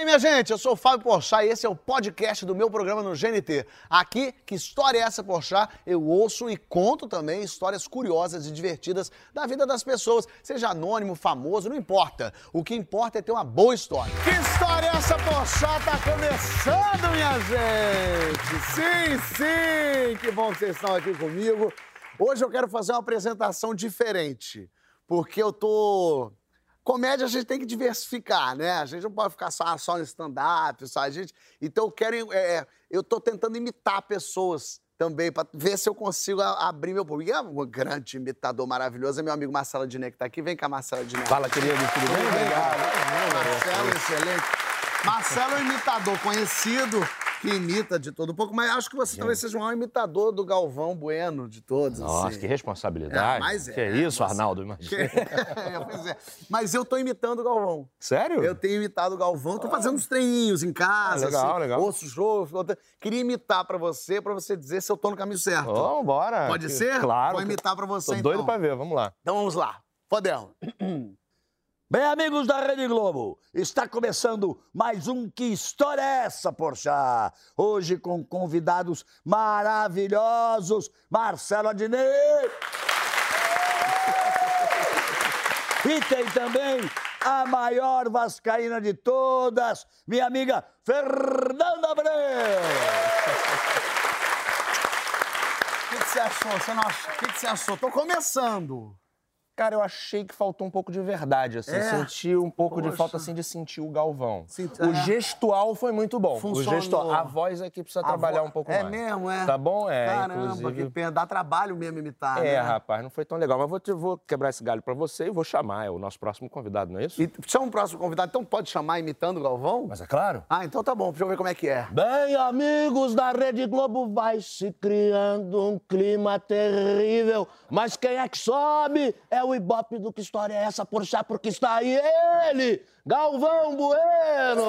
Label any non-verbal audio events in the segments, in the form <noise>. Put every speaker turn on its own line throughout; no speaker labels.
E aí, minha gente, eu sou o Fábio Porchat e esse é o podcast do meu programa no GNT. Aqui, que história é essa, Porchat? Eu ouço e conto também histórias curiosas e divertidas da vida das pessoas, seja anônimo, famoso, não importa. O que importa é ter uma boa história. Que história é essa, Porchat? Tá começando, minha gente! Sim, sim! Que bom que vocês estão aqui comigo. Hoje eu quero fazer uma apresentação diferente, porque eu tô comédia a gente tem que diversificar, né? A gente não pode ficar só, só no stand-up, só a gente. Então eu quero. É, eu tô tentando imitar pessoas também, para ver se eu consigo abrir meu público. E é um grande imitador maravilhoso, é meu amigo Marcelo Diné, que tá aqui. Vem cá, Marcelo Diné.
Fala, querido, tudo bem?
Obrigado. Marcelo, excelente. Marcelo é um imitador conhecido que imita de todo um pouco, mas acho que você talvez seja um imitador do Galvão Bueno de todos.
Nossa,
assim.
que responsabilidade.
É, mas é,
que isso,
mas-
Arnaldo, imagina. <laughs>
É, pois é. Mas eu tô imitando o Galvão.
Sério?
Eu tenho imitado o Galvão, tô fazendo uns treininhos em casa.
Ah, legal,
assim,
legal.
Ouço o jogo. Queria imitar pra você, pra você dizer se eu tô no caminho certo.
Vamos embora.
Pode
Que-
ser?
Claro.
Vou imitar pra você,
Tô
então.
doido pra ver, vamos lá.
Então vamos lá. Podemos. <clears throat>
Bem, amigos da Rede Globo, está começando mais um Que História é essa, Porchat? Hoje com convidados maravilhosos, Marcelo Adnet. E tem também a maior vascaína de todas, minha amiga Fernanda Abreu.
O que, que você achou? O que, que você achou? Tô começando.
Cara, eu achei que faltou um pouco de verdade, assim.
É?
Senti um pouco de
Poxa.
falta, assim, de sentir o Galvão.
Senti-
O
é.
gestual foi muito bom.
Funcionou.
O gestual. A voz aqui precisa
A
trabalhar
vo-
um pouco
é
mais.
mesmo, é?
Tá bom? É,
Caramba,
inclusive...
que pena. Dá trabalho mesmo imitar,
É,
né?
rapaz, não foi tão legal. Mas vou, te- vou quebrar esse galho pra você e vou chamar. É o nosso próximo convidado, não é isso?
E chama o próximo convidado. Então pode chamar imitando o Galvão?
Mas é claro.
Ah, então tá bom. Deixa eu ver como é que é.
Bem, amigos da Rede Globo, vai se criando um clima terrível. Mas quem é que sobe é o Ibope do Que História é essa, Porchat, porque está aí ele, Galvão Bueno!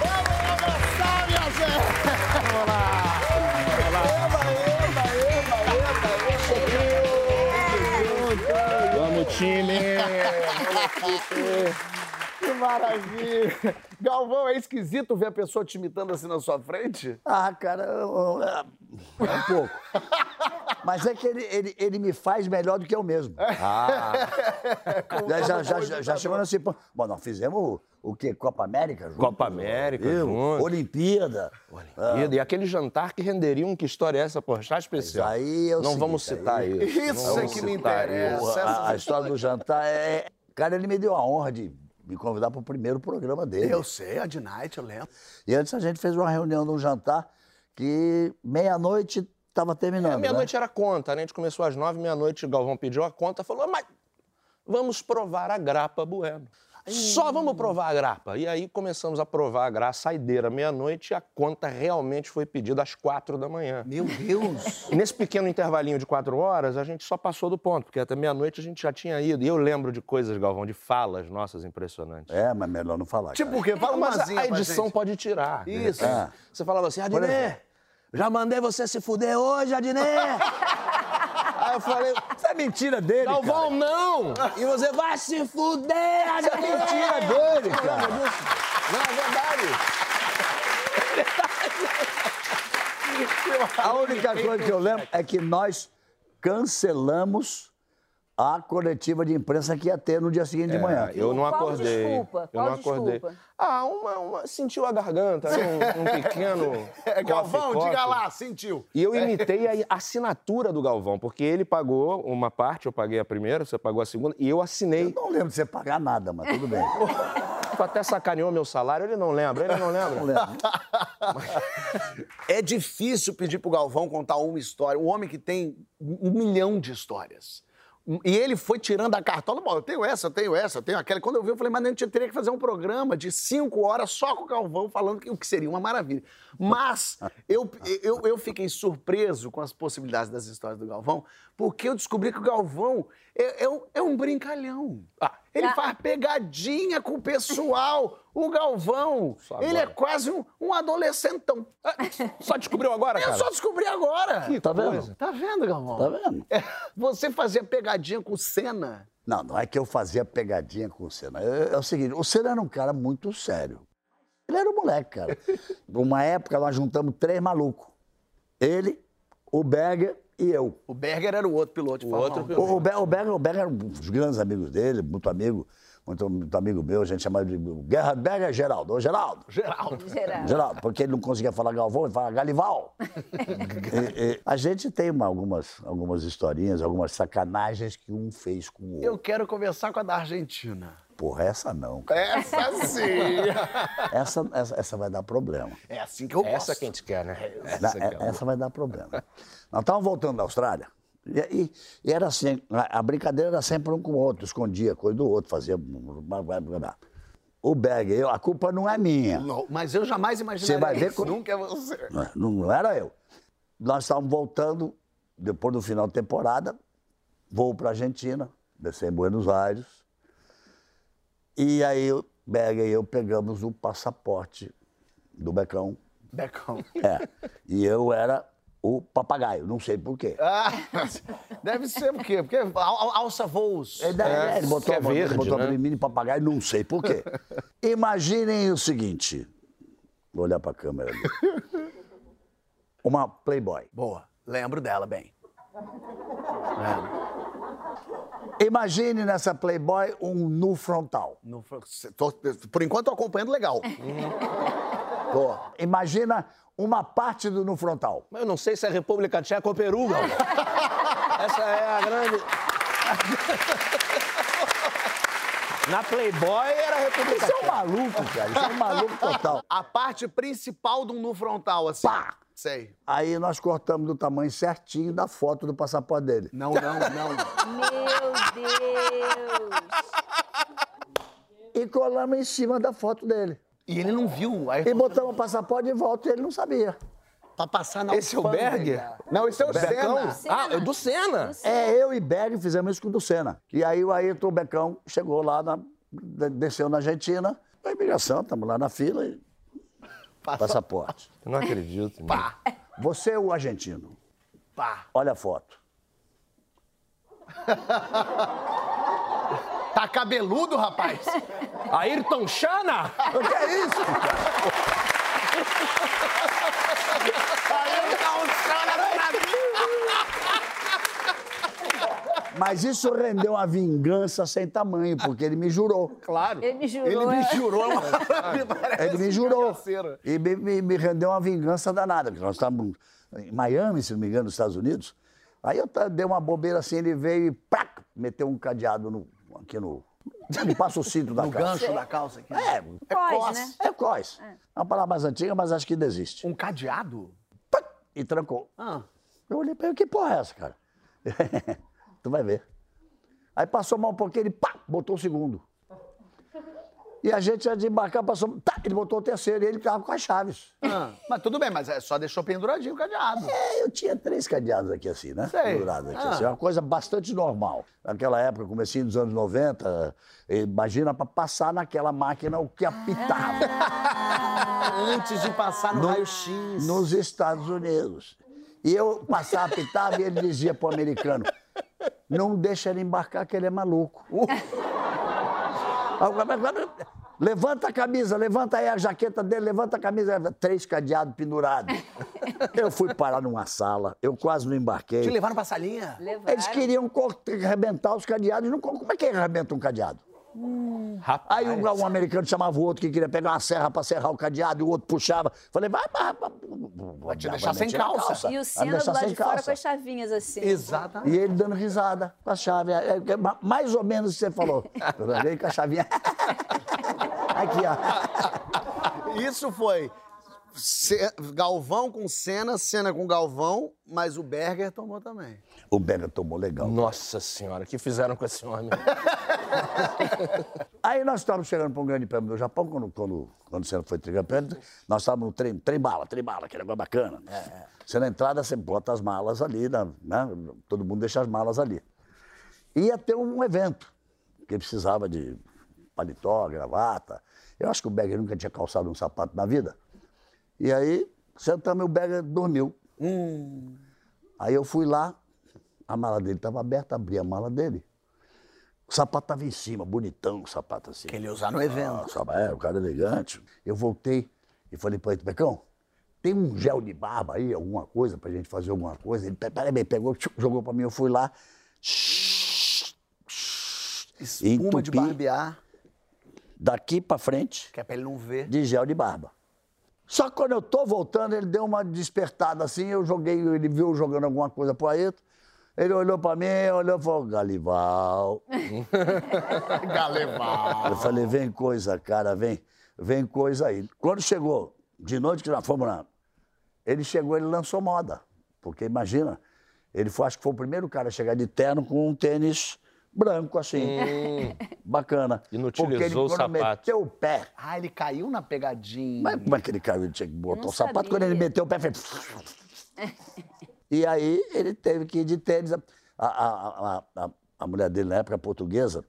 Vamos abraçar, minha gente! Vamos lá!
Vamos, time!
Que maravilha! Galvão, é esquisito ver a pessoa te imitando assim na sua frente?
Ah, cara, eu- eu- é um pouco. Mas é que ele, ele, ele me faz melhor do que eu mesmo.
Ah,
Já, já, já, já, já chegou nesse ponto. Bom, nós fizemos o, o quê? Copa América? junto?
Copa América,
Eu,
junto.
Olimpíada.
E, e aquele jantar que renderia um que história é essa, Porchat especial.
Isso aí é o
Não vamos citar
aí-
isso.
Isso é que me interessa.
isso.
A, a história do jantar é. Cara, ele me deu a honra de me convidar para o primeiro programa dele.
Eu sei, a de Night, eu lembro.
E antes a gente fez uma reunião de um jantar que meia-noite estava terminando.
É,
né?
meia-noite era conta, né? A gente começou às nove, meia-noite, o Galvão pediu a conta, falou, mas vamos provar a grapa Bueno. Só vamos provar a grapa. E aí começamos a provar a grapa, saideira, meia-noite, e a conta realmente foi pedida às quatro da manhã.
Meu Deus! <laughs>
E nesse pequeno intervalinho de quatro horas, a gente só passou do ponto, porque até meia-noite a gente já tinha ido. E eu lembro de coisas, Galvão, de falas nossas impressionantes.
É, mas melhor não falar.
tipo o quê? Fala
Mas
umazinha
a edição
gente.
pode tirar.
Isso.
É.
Você falava assim, Adnet,
exemplo.
já mandei você se fuder hoje, Adnet. <laughs> Eu falei,
Isso é mentira dele.
Galvão, não! E você vai se fuder.
Isso é mentira dele, cara.
Não, é verdade. <laughs>
A única coisa que eu lembro é que nós cancelamos a coletiva de imprensa que ia ter no dia seguinte de manhã.
Eu não
Qual
acordei.
desculpa?
Eu
Qual
não acordei.
desculpa?
Ah, uma, uma- sentiu a garganta, né? um, um pequeno. <laughs>
É, Galvão,
coffee,
diga lá, sentiu.
E eu imitei a assinatura do Galvão, porque ele pagou uma parte, eu paguei a primeira, você pagou a segunda, e eu
Eu
assinei.
não lembro de você pagar nada, mas tudo bem. <laughs>
Tu até sacaneou meu salário, ele não lembra, ele não lembra.
Não lembro.
É difícil pedir pro Galvão contar uma história. Um homem que tem um milhão de histórias. E ele foi tirando a cartola, eu tenho essa, eu tenho essa, eu tenho aquela. Quando eu vi, eu falei, mas a gente teria que fazer um programa de cinco horas só com o Galvão falando que, o que seria uma maravilha. Mas eu, eu, eu fiquei surpreso com as possibilidades das histórias do Galvão, porque eu descobri que o Galvão é, é um, é um brincalhão.
Ah,
Ele
Ah.
faz pegadinha com o pessoal. O Galvão, ele é quase um, um adolescentão.
Só descobriu agora,
Eu
cara?
só descobri agora.
Tá vendo?
coisa.
Tá vendo, Galvão?
Tá vendo?
É, você fazia pegadinha com o Senna.
Não, não é que eu fazia pegadinha com o Senna. É, é o seguinte, o Senna era um cara muito sério. Ele era um moleque, cara. <laughs> Uma época nós juntamos três malucos. Ele, o Berger e eu.
O Berger era o outro piloto de
O outro
1.
piloto.
O, o, Be- o Berger, o Berger era um dos grandes amigos dele, muito amigo, muito, muito amigo meu, a gente chamava de Guerra Berger Geraldo. Ô, Geraldo.
Geraldo. <laughs>
Geraldo.
Geraldo, porque ele não conseguia falar Galvão, ele falava Galival. <laughs> E- e a gente tem uma- algumas, algumas historinhas, algumas sacanagens que um fez com o outro.
Eu quero conversar com a da Argentina.
Porra, essa não.
Essa sim. <laughs>
Essa, essa, essa vai dar problema.
É assim que eu
Essa
gosto.
que a gente quer, né?
Na-
Essa que é
é- essa vai dar problema. Nós estávamos voltando da Austrália. E, e- e era assim, a, brincadeira era sempre um com o outro, escondia coisa do outro, fazia. O Berger, eu, a culpa não é minha.
Não, mas eu jamais imaginaria
Você vai ver
Nunca é você.
Não, não era eu. Nós estávamos voltando, depois do final de temporada, voo para a Argentina, descer em Buenos Aires. E aí o Berger e eu pegamos o passaporte do Becão.
Becão.
É. E eu era o papagaio, não sei por quê.
Ah, deve ser por quê? Porque al- al- alça voos.
Ele, é, ele botou,
é
ele
verde,
botou
né?
pra mim de papagaio, não sei por quê. Imaginem o seguinte. Vou olhar para a câmera ali. Uma Playboy.
Boa. Lembro dela bem.
Imagine nessa Playboy um nu frontal.
No, tô- por enquanto, tô acompanhando legal. Tô.
Imagina uma parte do nu frontal.
Mas eu não sei se é República Tcheca ou Peru, Galvão. Essa é a grande... Na Playboy era República
Isso é um maluco, cara. Isso é um maluco total.
A parte principal um nu frontal, assim.
Pá!
Sei.
Aí nós cortamos do tamanho certinho da foto do passaporte dele.
Não, não, não. <laughs>
Meu Deus.
E colamos em cima da foto dele.
E ele não viu. Aí
E botamos o passaporte de volta e ele não sabia.
pra passar na
Esse é o. Berger?
Não, esse é o
Becão?
Senna.
Ah, é do Senna.
É, eu e Berg fizemos isso com o do Senna. E aí o Ayrton Becão chegou lá, na- de- desceu na Argentina, na imigração, estamos lá na fila e passaporte.
Eu não acredito.
Pá,
Você é o argentino.
pá.
Olha a foto.
Tá cabeludo, rapaz?
Ayrton Chana?
O que é isso?
Um cara no Brasil.
Mas isso rendeu uma vingança sem tamanho, porque ele me jurou.
Claro.
Ele me jurou.
Ele me
é.
jurou. me parece
Ele me jurou. E me, me- me rendeu uma vingança danada. porque Nós estávamos em Miami, se não me engano, nos Estados Unidos. Aí eu dei uma bobeira assim, ele veio e prac, meteu um cadeado no, aqui no. Ele passa o cinto da
No
calça.
gancho da calça aqui.
É,
É
Cós,
cós.
né?
é cós. É uma palavra mais antiga, mas acho que ainda existe.
Um cadeado?
Pac, E trancou.
Ah.
Eu olhei pra ele, que porra é essa, cara? <laughs> tu vai ver. Aí passou mal um pouquinho, ele pá, botou o segundo. E a gente ia desembarcar, passou, tá, ele botou o terceiro e ele ficava com as chaves.
Ah, Mas tudo bem, mas é, só deixou penduradinho o cadeado.
É, eu tinha três cadeados aqui assim, né?
Sei.
Pendurados aqui,
Ah.
assim, uma coisa bastante normal. Naquela época, comecinho dos anos 90, eh, imagina pra passar naquela máquina o que apitava
Antes de passar no,
No-
raio-x.
nos Estados Unidos. E eu passava, apitava e ele dizia pro americano, não deixa ele embarcar que ele é maluco. <laughs> Levanta a camisa, levanta aí a jaqueta dele, levanta a camisa. Três cadeados pendurados. <laughs> Eu fui parar numa sala, eu quase não embarquei.
Te levaram pra salinha?
Levaram.
Eles queriam arrebentar os cadeados. Não, como é que arrebenta um cadeado?
Rapaz.
Aí um, um americano chamava o outro que queria pegar uma serra para serrar o cadeado e o outro puxava. Falei, vai, vai, vai. Vai
te deixar sem calça.
E o Senna do lado de fora com as chavinhas assim.
Exatamente.
E ele dando risada com a chave. É, é, ma- mais ou menos o que você falou. <laughs> Eu com a chavinha. <laughs> Aqui, ó.
Isso foi Galvão com Senna, Senna com Galvão, mas o Berger tomou também.
O Berger tomou legal.
Nossa senhora, o que fizeram com esse homem? <laughs> <laughs>
Aí nós estávamos chegando para um grande prêmio do Japão, quando, quando, quando Senna foi tricampeão, nós estávamos no trem, trem bala, trem bala, aquele negócio bacana. Você na entrada, você bota as malas ali, né? né? todo mundo deixa as malas ali. Ia ter um evento porque precisava de paletó, gravata. Eu acho que o Berger nunca tinha calçado um sapato na vida. E aí, sentamos e o Berger dormiu.
Hum.
Aí eu fui lá, a mala dele estava aberta, abri a mala dele. O sapato estava em cima, bonitão o sapato assim.
Que ele ia usar no evento.
Ah, é, o cara elegante. Eu voltei e falei para ele, Pecão, tem um gel de barba aí, alguma coisa, pra gente fazer alguma coisa? Ele, peraí, pegou, jogou pra mim, eu fui lá.
Espuma de barbear,
Daqui pra frente,
que é pra ele não ver.
de gel de barba. Só que quando eu tô voltando, ele deu uma despertada assim, eu joguei, ele viu jogando alguma coisa pro Ayrton. Ele olhou pra mim, olhou e falou, Galival. <laughs>
Galeval.
Eu falei, vem coisa, cara, vem, vem coisa aí. Quando chegou, de noite que nós fomos lá, ele chegou, ele lançou moda. Porque imagina, ele foi, acho que foi o primeiro cara a chegar de terno com um tênis branco assim. <laughs> Bacana.
E não
Porque ele,
utilizou o sapato.
meteu o pé,
Ah, ele caiu na pegadinha.
mas como é que ele caiu? Ele tinha que botar
Não
o sapato.
sabia.
Quando ele meteu o pé, fez. <laughs> e aí ele teve que ir de tênis. A, a, a, a, a mulher dele, na época portuguesa,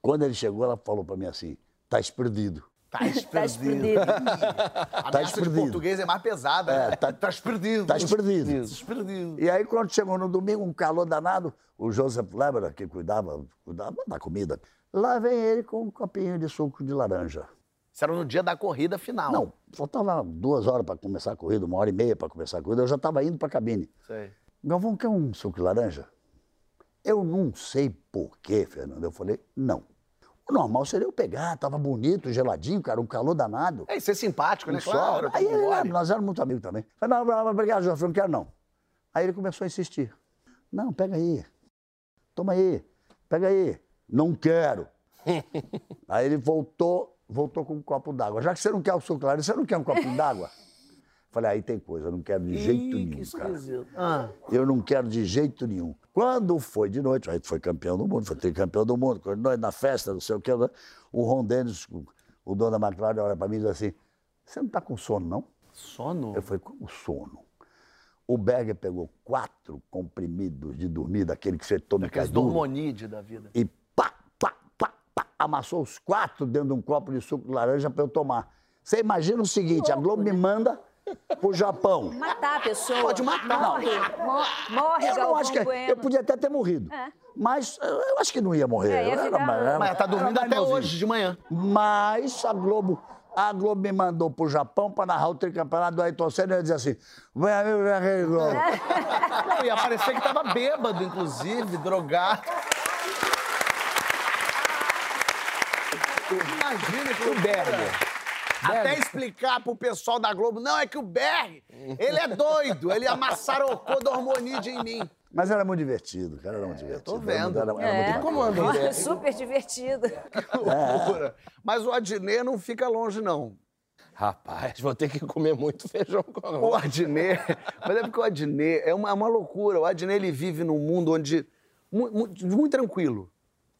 quando ele chegou, ela falou pra mim assim: tá esperdido.
Tá
Tá. <laughs>
A
Tá
ameaça de
esperdido.
português é mais pesada.
É,
né?
tá-
tá esperdido.
Tá esperdido.
Esperdido.
E aí, quando chegou no domingo, um calor danado, o Joseph Lebra, que cuidava, cuidava da comida, lá vem ele com um copinho de suco de laranja.
Isso era no dia da corrida final.
Não, faltava duas horas para começar a corrida, uma hora e meia para começar a corrida, eu já estava indo para a cabine.
Sei.
Galvão, quer um suco de laranja? Eu não sei porquê, Fernando. Eu falei, não. O normal seria eu pegar, tava bonito, geladinho, cara, um calor danado.
É, ser simpático, né? Claro.
Aí ele,
mole.
nós éramos muito amigos também. Falei, não, não, obrigado, Jorge, eu não quero não. Aí ele começou a insistir. Não, pega aí. Toma aí. Pega aí. Não quero. <laughs> aí ele voltou, voltou com um copo d'água. Já que você não quer o suco claro, você não quer um copinho d'água? <laughs> Falei, aí tem coisa, eu não quero de jeito
Ih,
nenhum,
que
cara.
Ah,
Eu não quero de jeito nenhum. Quando foi de noite, aí foi campeão do mundo, foi tricampeão do mundo, quando nós na festa, não sei o quê, né? o Ron Dennis, o- dono da McLaren, olha pra mim e diz assim, você não tá com sono, não?
sono?
Eu falei, como sono? O Berger pegou quatro comprimidos de dormir, daquele que você toma e cai
Aqueles
duro,
dormonide da vida.
e amassou os quatro dentro de um copo de suco de laranja para eu tomar. Você imagina o seguinte, a Globo me manda pro Japão.
Matar a pessoa.
Pode matar.
Morre. Mo- Morre,
Eu não acho que...
Bueno.
Eu podia até ter morrido.
É.
Mas eu acho que não ia morrer.
É, ia
era-
ficar-
era-
Mas tá dormindo até
novinho.
hoje, de manhã.
Mas a Globo, a Globo me mandou pro Japão para narrar o tricampeonato do Ayrton Senna e eu ia dizer assim, vem aqui, Globo. <laughs>
Não, ia parecer que tava bêbado, inclusive, drogado. Imagina que o Berger. Até explicar pro pessoal da Globo, não, é que o Berg, ele é doido, ele amassarocou do hormonídeo em mim.
Mas era muito divertido, cara, era muito divertido.
tô vendo.
Era, era
É.
muito
Como anda o Berg?
super divertido. <laughs>
Que loucura. Mas o Adnet não fica longe, não.
Rapaz, vou ter que comer muito feijão com
O
arroz.
Adnet, mas é porque o Adnet é uma, é uma loucura. O Adnet ele vive num mundo onde mu- mu- muito, tranquilo.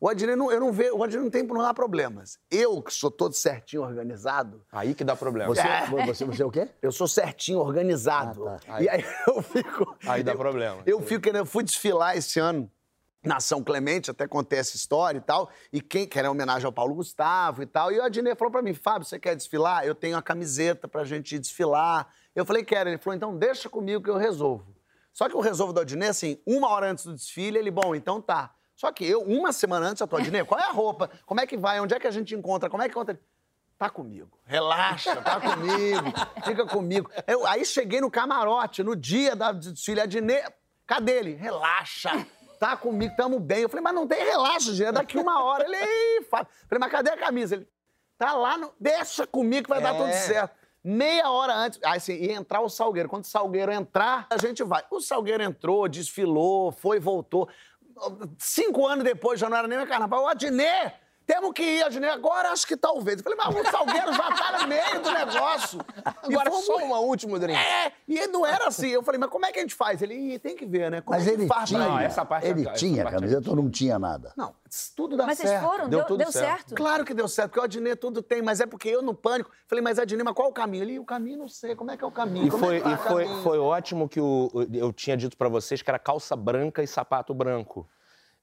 O Adnet não, eu não vejo, o Adnet não tem não há problemas. Eu que sou todo certinho organizado,
Aí que dá problema.
Você, você, você é o quê?
eu sou certinho organizado.
Ah,
tá.
E aí eu fico
Aí dá
eu-
problema.
Eu fico, eu fui desfilar esse ano na São Clemente, até contei essa história e tal. E quem quer homenagem ao Paulo Gustavo e tal. E o Adnet falou pra mim, Fábio, você quer desfilar? Eu tenho a camiseta pra gente desfilar. Eu falei, quero. Ele falou, então deixa comigo que eu resolvo. Só que eu resolvo do Adnet, assim, uma hora antes do desfile, ele, bom, então tá. Só que eu, uma semana antes, eu tô, Adnet, qual é a roupa? Como é que vai? Onde é que a gente encontra? Como é que encontra? Tá comigo. Relaxa, tá comigo. Fica comigo. Eu, aí cheguei no camarote, no dia da desfile, a Adnet, cadê ele? Relaxa. Tá comigo, tamo bem. Eu falei, mas não tem relaxa, gente. É daqui uma hora. Ele, "Ih, Fábio." Falei, mas cadê a camisa? Ele, tá lá, no... deixa comigo que vai dar
É.
tudo certo. Meia hora antes, aí assim, ia entrar o Salgueiro. Quando o Salgueiro entrar, a gente vai. O Salgueiro entrou, desfilou, foi, voltou. Cinco anos depois, já não era nem mais carnaval. O Adnet, temos que ir, Adnet. Agora acho que talvez. Eu falei, mas o Salgueiro já tá no meio do negócio. E
Agora
fomos-
só uma última, drink.
É, e não era assim. Eu falei, mas como é que a gente faz? Ele, "Ih, tem que ver, né? Como
Mas
é que
ele
faz
tinha,
ir?"
Não, essa parte-
ele
essa
tinha
parte-
camiseta ou não tinha nada?
Não, tudo dá
Mas
certo.
vocês foram?
Deu
Deu,
tudo
deu
certo.
certo?
Claro que deu certo, porque o Adnet tudo tem, mas é porque eu no pânico falei, mas Adnet, mas qual é o caminho? Ele, o caminho não sei, como é que é o caminho?
E
Como
foi,
é que
e
o
foi,
caminho?"
foi ótimo que o- o- eu tinha dito pra vocês que era calça branca e sapato branco.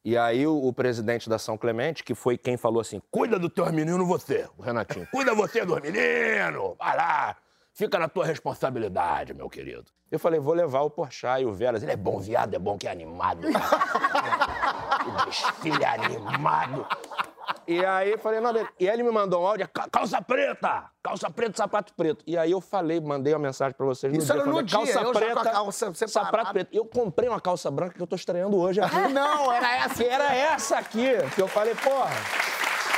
E aí o, o presidente da São Clemente, que foi quem falou assim, cuida do teu menino você, o Renatinho. <laughs> Cuida você dos meninos, vai lá, fica na tua responsabilidade, meu querido. Eu falei, vou levar o Porchat e o Veras. Ele é bom, viado, é bom que é animado. <laughs> o desfile animado. E aí falei, não. E aí ele me mandou um áudio, "Ca- calça preta, calça preta, sapato preto. E aí eu falei, mandei uma mensagem pra vocês no
Isso
dia.
era no dia,
calça
eu
preta,
calça
sapato preto. Eu comprei uma calça branca que eu tô estreando hoje aqui. <laughs>
Não, era essa.
Que era essa aqui, que eu falei, porra,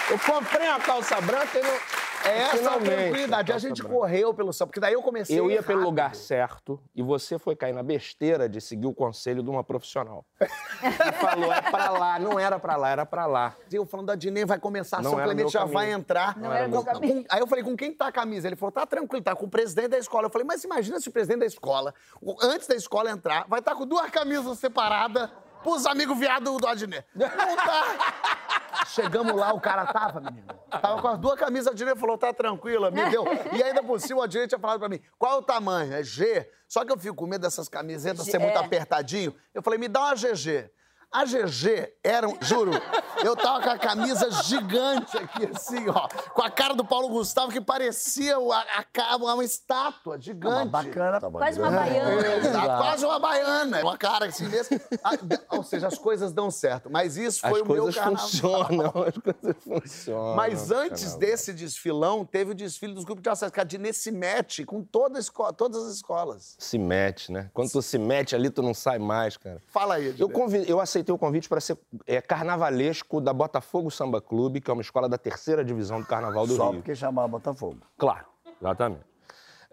eu comprei uma calça branca e não...
É essa a tranquilidade. A gente correu pelo céu, porque daí eu comecei.
Eu ia pelo
rápido.
lugar certo e você foi cair na besteira de seguir o conselho de uma profissional. <laughs> e falou, é pra lá. Não era pra lá, era pra lá.
Eu falando da Dinê, vai começar,
Não era
Clemente já
caminho.
vai entrar.
Não era
Com-
meu caminho.
Aí eu falei, com quem tá a camisa? Ele falou, tá tranquilo, tá com o presidente da escola. Eu falei, mas imagina se o presidente da escola, antes da escola entrar, vai estar com duas camisas separadas pros amigos viados do Adnet. Não tá. <laughs> Chegamos lá, o cara tava, menino. Tava com as duas camisas, a Adnet falou, tá tranquila, me deu. E ainda por cima, o Adnet tinha falado pra mim, qual é o tamanho? É G. Só que eu fico com medo dessas camisetas ser muito
É.
apertadinho. Eu falei, me dá uma GG. A GG era, um, juro, eu tava com a camisa gigante aqui, assim, ó, com a cara do Paulo Gustavo, que parecia o- a, a, uma estátua gigante.
Bacana. tá
Quase uma baiana.
Exato, quase uma baiana. Uma cara assim mesmo. Ah, Ou seja, as coisas dão certo. Mas isso foi
As
o meu
coisas
carnaval.
funcionam, <laughs> as coisas funcionam.
Mas antes
Carnaval.
desse desfilão, teve o desfile dos grupos de acesso, que a Dinê se mete com toda a esco- todas as escolas.
Se mete, né? Quando tu se mete ali, tu não sai mais, cara.
Fala aí,
Eu,
Dinê.
convi- eu aceitei o convite para ser é, carnavalesco da Botafogo Samba Clube, que é uma escola da terceira divisão do Carnaval do
Só
Rio.
porque chamava Botafogo.
Claro, exatamente.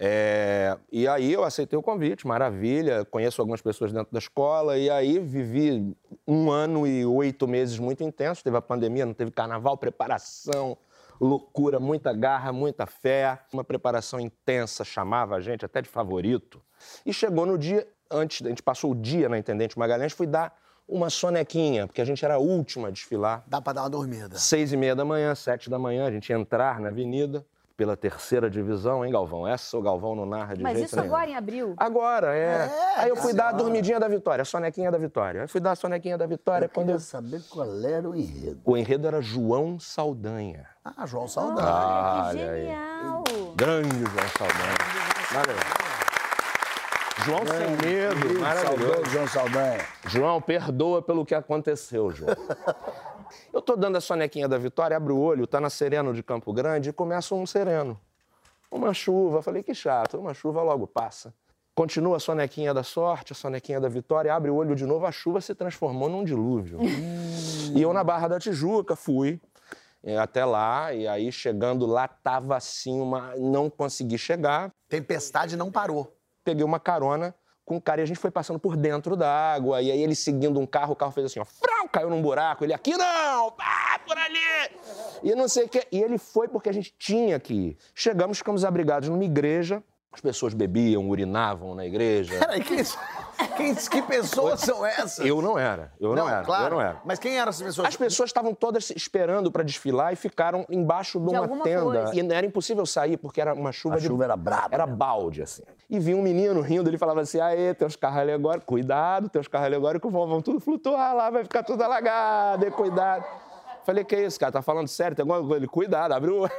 É, e aí eu aceitei o convite, maravilha. Conheço algumas pessoas dentro da escola e aí vivi um ano e oito meses muito intensos. Teve a pandemia, não teve carnaval, preparação, loucura, muita garra, muita fé. Uma preparação intensa, chamava a gente até de favorito. E chegou no dia, antes, a gente passou o dia na Intendente Magalhães, fui dar uma sonequinha, porque a gente era a última a desfilar.
Dá pra dar uma dormida.
Seis e meia da manhã, sete da manhã, a gente ia entrar na avenida pela terceira divisão, hein, Galvão? Essa o Galvão não narra de
Mas
jeito
isso
nenhum.
agora em abril?
Agora, é.
É,
Aí eu fui dar a
senhora.
dormidinha da vitória, a sonequinha da vitória. Aí fui dar a sonequinha da vitória
Eu
quando
queria
eu...
saber qual era o enredo.
O enredo era João Saldanha.
Ah, João Saldanha.
Olha, que
Olha aí.
genial!
Grande João Saldanha. Maravilhoso. João sem medo, maravilhoso.
João Saldanha.
João, perdoa pelo que aconteceu, João. <laughs> Eu tô dando a sonequinha da vitória, abro o olho, tá na Sereno de Campo Grande e começa um sereno. Uma chuva. Falei, que chato, uma chuva logo passa. Continua a sonequinha da sorte, a sonequinha da vitória, abre o olho de novo, a chuva se transformou num dilúvio. e eu na Barra da Tijuca fui eh, até lá, e aí chegando lá tava assim, uma... não consegui chegar,
Tempestade não parou.
Peguei uma carona com um cara e a gente foi passando por dentro da água. E aí ele seguindo um carro, o carro fez assim, ó, frau, caiu num buraco. Ele, aqui não, pá, por ali. E não sei o quê. E ele foi porque a gente tinha que ir. Chegamos, ficamos abrigados numa igreja. As pessoas bebiam, urinavam na igreja. <laughs>
Peraí, que, quem, que pessoas são essas?
Eu não era, eu não, era,
claro.
eu não era.
Mas quem eram essas pessoas?
As pessoas estavam todas esperando para desfilar e ficaram embaixo de
De
uma tenda.
coisa.
E era impossível sair porque era uma chuva
A
de
chuva era braba.
Era
né?
balde, assim. E vinha um menino rindo, ele falava assim: aê, teus carros alegóricos, cuidado, teus carros alegóricos vão, vão tudo flutuar lá, vai ficar tudo alagado, e cuidado. Falei, que isso, cara? Tá falando sério? Tem alguma coisa? Ele, cuidado, olho.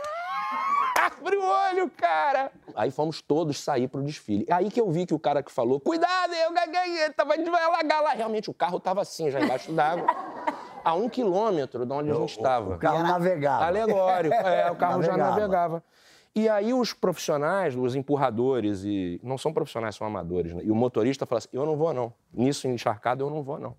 Abre o olho, cara! Aí fomos todos sair pro desfile. Aí que eu vi que o cara que falou, cuidado, eu gaguei, tava, a gente vai alagar lá. Realmente, o carro tava assim, já embaixo d'água. <laughs> A um quilômetro de onde a gente estava.
O carro navegava.
Alegórico, é, o carro já
Navegava.
navegava. E aí os profissionais, os empurradores, e não são profissionais, são amadores, né? E o motorista fala assim, eu não vou não. Nisso encharcado eu não vou não.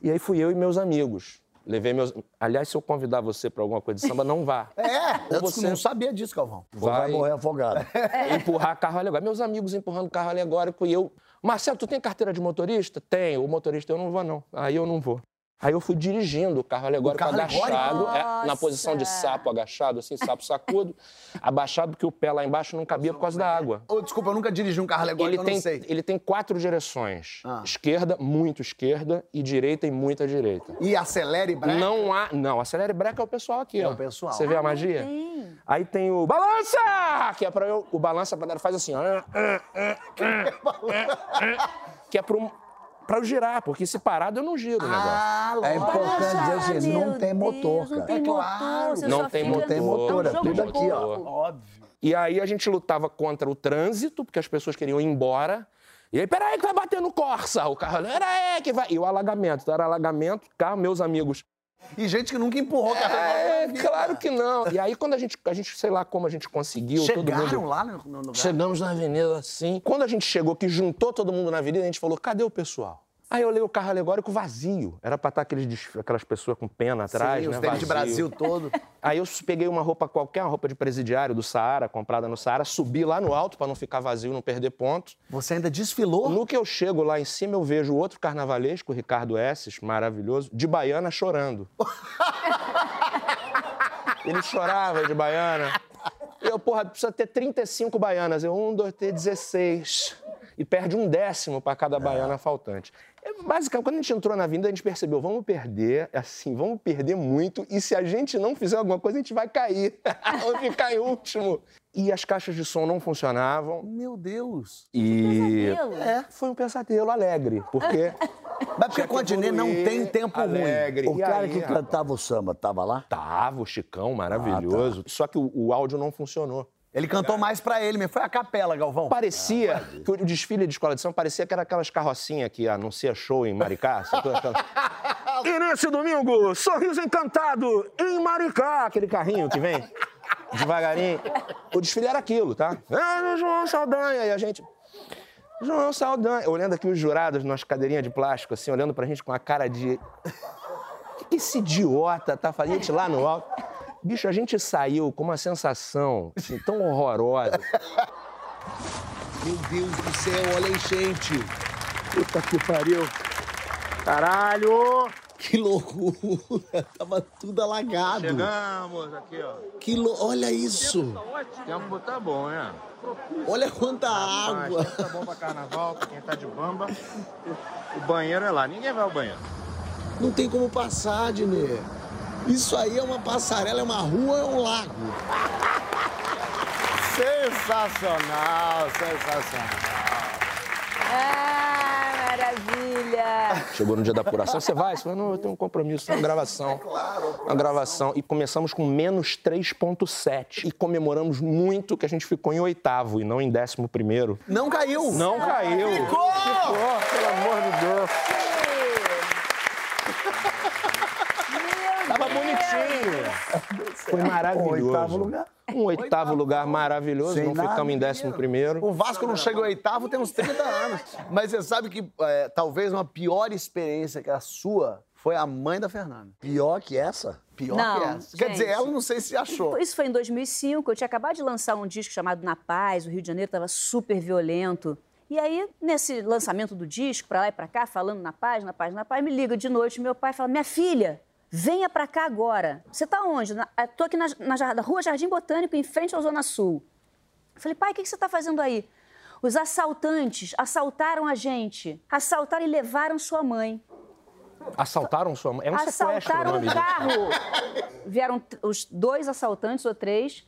E aí fui eu e meus amigos. Levei meus... Aliás, se eu convidar você para alguma coisa de samba, não vá.
É, eu
você-
não sabia disso, Calvão.
Vai
Vai
morrer afogado. <laughs>
empurrar carro alegórico. Meus amigos empurrando carro alegórico e eu... Marcelo, tu tem carteira de motorista? Tenho. O motorista, eu não vou não. Aí eu não vou. Aí eu fui dirigindo o carro alegórico
carro
agachado, é, na posição de sapo agachado, assim, sapo sacudo, <laughs> abaixado porque o pé lá embaixo não cabia por causa da água.
Ô, desculpa, eu nunca dirigi um carro alegórico,
Ele
eu
tem,
não sei.
ele tem quatro direções:
Ah.
esquerda, muito esquerda, e direita e muita direita.
E acelera e breca?
Não há. Não, acelere breca é o pessoal aqui,
É
ó.
o pessoal.
Você vê a
Ah, não
magia?
tem.
Aí tem o balança! Que é pra eu. O balança pra faz assim, ó. <laughs> Que é pro Pra eu girar, porque se parado eu não giro o negócio.
Ah,
É
lógico.
importante dizer assim, não tem motor,
Deus, Não
cara.
tem
É
motor,
claro.
você
Não
só
tem motor,
tem motor,
é
é
um
tudo aqui, ó.
Óbvio.
E aí a gente lutava contra o trânsito, porque as pessoas queriam ir embora. E aí, peraí que vai bater no Corsa. O carro, peraí que vai... E o alagamento, então era alagamento, carro, meus amigos.
E gente que nunca empurrou carro.
É, claro que não. E aí, quando a gente, a gente, sei lá como a gente conseguiu,
Chegaram
mundo...
lá no, no lugar?
Chegamos na avenida assim. Quando a gente chegou, que juntou todo mundo na avenida, a gente falou: cadê o pessoal? Aí eu olhei o carro alegórico vazio. Era pra estar aqueles, aquelas pessoas com pena atrás,
Sim,
né?
os de. Brasil todo. <laughs>
Aí eu peguei uma roupa qualquer, uma roupa de presidiário do Saara, comprada no Saara, subi lá no alto pra não ficar vazio, não perder pontos.
Você ainda desfilou?
No que eu chego lá em cima, eu vejo outro carnavalesco, o Ricardo Esses, maravilhoso, de baiana chorando. <laughs> Ele chorava de baiana. Eu, porra, precisa ter 35 baianas. Eu, um, dois, três, 16. E perde um décimo pra cada baiana faltante. É, basicamente, quando a gente entrou na vinda, a gente percebeu, vamos perder, assim, vamos perder muito. E se a gente não fizer alguma coisa, a gente vai cair. <laughs> vamos ficar em último. E as caixas de som não funcionavam.
Meu Deus.
E
Pesadelo.
é, foi um pesadelo alegre, porque <laughs>
Mas porque o Continê não tem tempo ruim.
alegre.
O
E
cara
aí,
que cantava o samba tava lá?
tava o Chicão maravilhoso, só que o, o áudio não funcionou.
Ele cantou mais pra ele mesmo. Foi a capela, Galvão.
Parecia que o desfile de escola de samba parecia que era aquelas carrocinhas que anuncia show em Maricá. <laughs> e nesse domingo, sorriso encantado em Maricá, aquele carrinho que vem devagarinho. O desfile era aquilo, tá? É, João Saldanha, e a gente. João Saldanha. Olhando aqui os jurados nas cadeirinhas de plástico, assim, olhando pra gente com a cara de. O que, que esse idiota tá fazendo? A gente lá no alto. Bicho, a gente saiu com uma sensação assim, tão horrorosa.
Meu Deus do céu, olha a enchente.
Puta que pariu. Caralho!
Que loucura. <laughs> Tava tudo alagado.
Chegamos aqui, ó.
Que lou- Olha isso.
O tempo tá bom, né?
Olha quanta
Mas
água.
tempo tá bom pra carnaval, pra quem tá de bamba. O banheiro é lá, ninguém vai ao banheiro.
Não tem como passar, Dinê. Isso aí é uma passarela, é uma rua, é um lago.
Sensacional, sensacional.
Ah, maravilha!
Chegou no dia da apuração, você vai? Você fala, não, eu tenho um compromisso, uma gravação. Uma gravação. E começamos com menos 3,7. E comemoramos muito que a gente ficou em oitavo e não em décimo primeiro.
Não caiu.
Não caiu.
Ficou!
Ficou, pelo amor de Deus. Tava bonitinho. Foi maravilhoso.
Oitavo lugar.
Um oitavo lugar maravilhoso,
Sem
não
nada.
ficamos em décimo primeiro.
O Vasco não chega ao oitavo tem uns 30 anos. Mas você sabe que é, talvez uma pior experiência que a sua foi a mãe da Fernanda.
Pior que essa?
Pior
Não,
que essa. Quer dizer,
gente.
ela não sei se achou.
Isso foi em 2005. Eu tinha acabado de lançar um disco chamado Na Paz. O Rio de Janeiro estava super violento. E aí, nesse lançamento do disco, pra lá e pra cá, falando na paz, na paz, na paz, me liga de noite meu pai e fala: Minha filha, venha pra cá agora. Você tá onde? Eh, tô aqui na, na na rua Jardim Botânico, em frente ao Zona Sul. Eu falei: Pai, o que, que você tá fazendo aí? Os assaltantes assaltaram a gente. Assaltaram e levaram sua mãe.
Assaltaram sua mãe. É um o
Assaltaram
disso.
carro. Vieram os dois assaltantes ou três.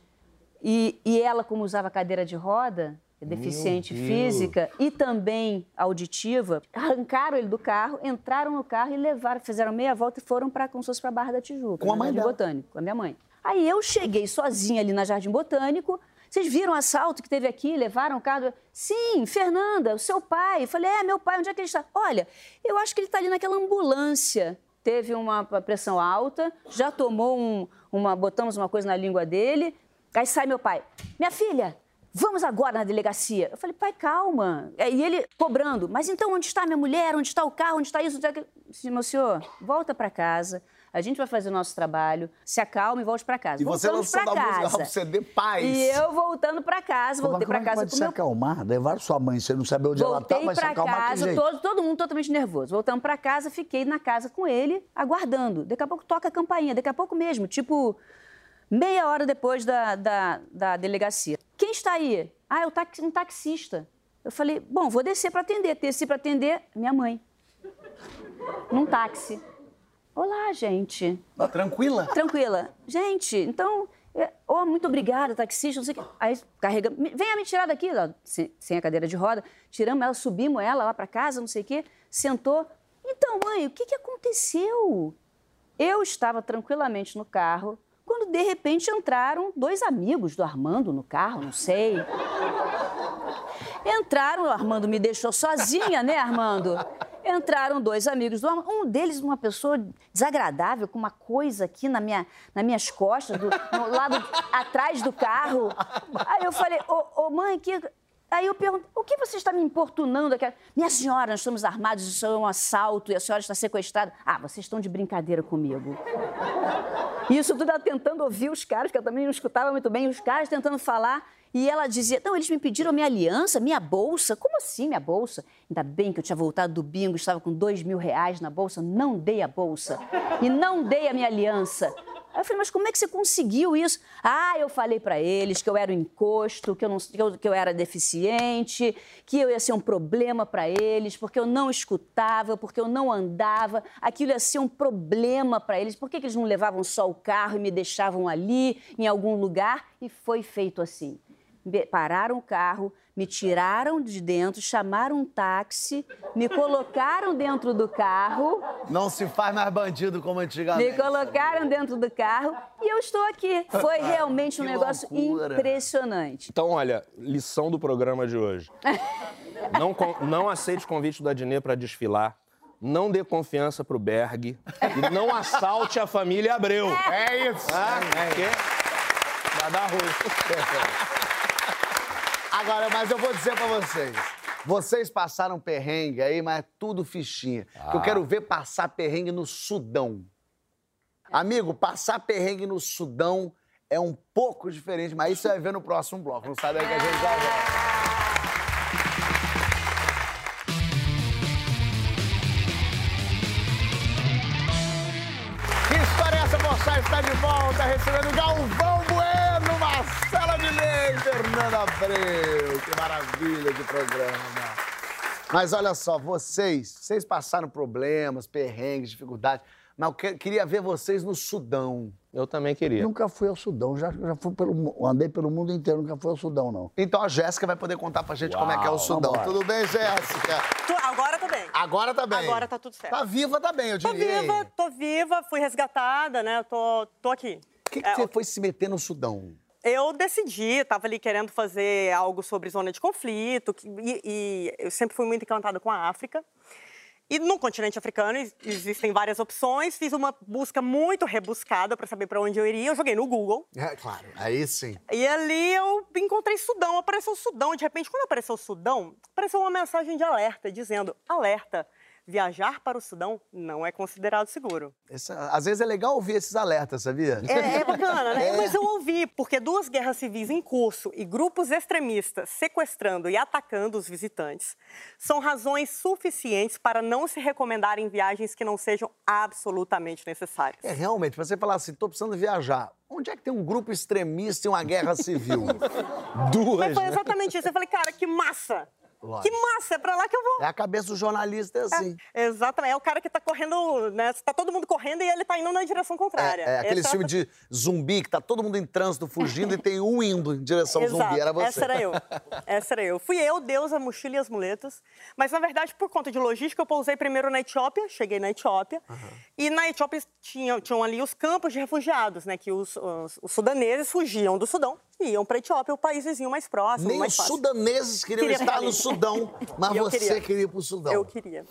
E, e ela, como usava cadeira de roda, é deficiente
Deus.
física e também auditiva, arrancaram ele do carro, entraram no carro e levaram, fizeram meia volta e foram para como se fosse para Barra da Tijuca,
Com a mãe
Jardim
dela.
Botânico, com a minha mãe. Aí eu cheguei sozinha ali na Jardim Botânico. Vocês viram o assalto que teve aqui? Levaram o carro? Sim, Fernanda, o seu pai. Eu falei, é, meu pai, onde é que ele está? Olha, eu acho que ele está ali naquela ambulância. Teve uma pressão alta, já tomou um, uma. Botamos uma coisa na língua dele. Aí sai meu pai, minha filha, vamos agora na delegacia. Eu falei, pai, calma. E ele cobrando, mas então onde está minha mulher? Onde está o carro? Onde está isso? Onde está aquilo? Meu senhor, volta para casa. A gente vai fazer o nosso trabalho, se acalme e volte para casa.
E você lançando a música do CD Paz.
E eu voltando para casa, voltei
é
para casa
pode
com
se
meu
acalmar? Levaram sua mãe, você não sabe onde ela tá,
Voltei
vai se acalmar
casa, todo, todo mundo totalmente nervoso. Voltamos pra casa, fiquei na casa com ele, aguardando. Daqui a pouco toca a campainha, daqui a pouco mesmo, tipo meia hora depois da, da, da delegacia. Quem está aí? Ah, é taxi- um taxista. Eu falei, bom, vou descer para atender. Desci para atender minha mãe. Num táxi. Olá, gente.
Tá tranquila?
Tranquila. Gente, então, Oh, muito obrigada, taxista, não sei o quê. Aí carrega, "Me- venha me tirar daqui, sem, sem a cadeira de roda. Tiramos ela, subimos ela lá para casa, não sei o quê. Sentou. Então, mãe, o que, que aconteceu? Eu estava tranquilamente no carro, de repente entraram dois amigos do Armando no carro, não sei. Entraram, o Armando me deixou sozinha, né, Armando? Entraram dois amigos do Armando. Um deles, uma pessoa desagradável, com uma coisa aqui na minha, nas minhas costas, do, no lado atrás do carro. Aí eu falei, ô, mãe, que. Aí eu pergunto, o que você está me importunando? Minha senhora, nós estamos armados, isso é um assalto e a senhora está sequestrada. Ah, vocês estão de brincadeira comigo. Isso tudo ela tentando ouvir os caras, que eu também não escutava muito bem, os caras tentando falar. E ela dizia: Não, eles me pediram minha aliança, minha bolsa. Como assim, minha bolsa? Ainda bem que eu tinha voltado do bingo, estava com dois mil reais na bolsa, não dei a bolsa. E não dei a minha aliança. Aí eu falei, mas como é que você conseguiu isso? Ah, eu falei para eles que eu era um encosto, que eu, não, que, eu, que eu era deficiente, que eu ia ser um problema para eles, porque eu não escutava, porque eu não andava, aquilo ia ser um problema para eles. Por que, que eles não levavam só o carro e me deixavam ali, em algum lugar? E foi feito assim. Me- Pararam o carro, me tiraram de dentro, chamaram um táxi, me colocaram dentro do carro.
Não se faz mais bandido como
Me
antigamente.
colocaram dentro do carro e eu estou aqui. Foi <laughs> realmente um
Que
negócio
loucura.
impressionante.
Então, olha, lição do programa de hoje. <laughs> Não, não aceite o convite do Adnet para desfilar. Não dê confiança pro Berg. E não assalte a família Abreu.
É isso.
Ah, porque vai dar ruim. <laughs>
Agora, mas eu vou dizer pra vocês. Vocês passaram perrengue aí, mas é tudo fichinha. Que Eu quero ver passar perrengue no Sudão. Amigo, passar perrengue no Sudão é um pouco diferente, mas isso você vai ver no próximo bloco. Não sai daí que a gente já volta. Que história é essa, moçada? Está de volta, recebendo Galvão Fernanda Abreu. Que maravilha de programa. Mas olha só, vocês, vocês passaram problemas, perrengues, dificuldades, mas eu que- queria ver vocês no Sudão.
Eu também queria.
Nunca fui ao Sudão, já, já fui pelo, andei pelo mundo inteiro, nunca fui ao Sudão, não.
Então a Jéssica vai poder contar pra gente como é que é o Sudão.
vambora.
Tudo bem, Jéssica?
Tu- Agora tá bem.
Agora tá bem.
Agora tá tudo certo.
Tá viva, tá bem, eu
Tô
diria.
viva, tô viva, fui resgatada, né? Tô, tô aqui.
Por que, que
É,
você foi se meter no Sudão?
Eu decidi, tava ali querendo fazer algo sobre zona de conflito, que- e, e eu sempre fui muito encantada com a África. E no continente africano ex- existem várias opções. Fiz uma busca muito rebuscada para saber para onde eu iria. Eu joguei no Google.
É, claro, aí sim.
E ali eu encontrei Sudão, apareceu Sudão. De repente, quando apareceu Sudão, apareceu uma mensagem de alerta dizendo: alerta, viajar para o Sudão não é considerado seguro.
Esse- às vezes é legal ouvir esses alertas, sabia?
É, é <laughs> bacana, né?
É.
Mas eu ouvi, porque duas guerras civis em curso e grupos extremistas sequestrando e atacando os visitantes são razões suficientes para não se recomendarem viagens que não sejam absolutamente necessárias.
É, realmente, pra você falar assim, tô precisando viajar. Onde é que tem um grupo extremista e uma guerra civil? <laughs>
Mas
Duas,
foi
né?
exatamente isso. Eu falei, cara, que massa!
Lógico.
Que massa, é pra lá que eu vou.
É a cabeça do jornalista, é assim.
Exatamente. É o cara que tá correndo, né? Tá todo mundo correndo e ele tá indo na direção contrária.
É, é aquele
Essa-
filme de zumbi que tá todo mundo em trânsito fugindo e tem um indo em direção ao zumbi. Era você.
Essa era eu. Essa era eu. Fui eu, Deus, a mochila e as muletas. Mas, na verdade, por conta de logística, eu pousei primeiro na Etiópia, cheguei na Etiópia. E na Etiópia tinham, tinham ali os campos de refugiados, né? Que os, os- os sudaneses fugiam do Sudão e iam para a Etiópia, o país vizinho mais próximo,
Nem
mais
os
fácil.
sudaneses queriam
Queria
estar no. Sudão, mas <laughs>
eu
você
queria.
queria ir pro Sudão.
Eu queria.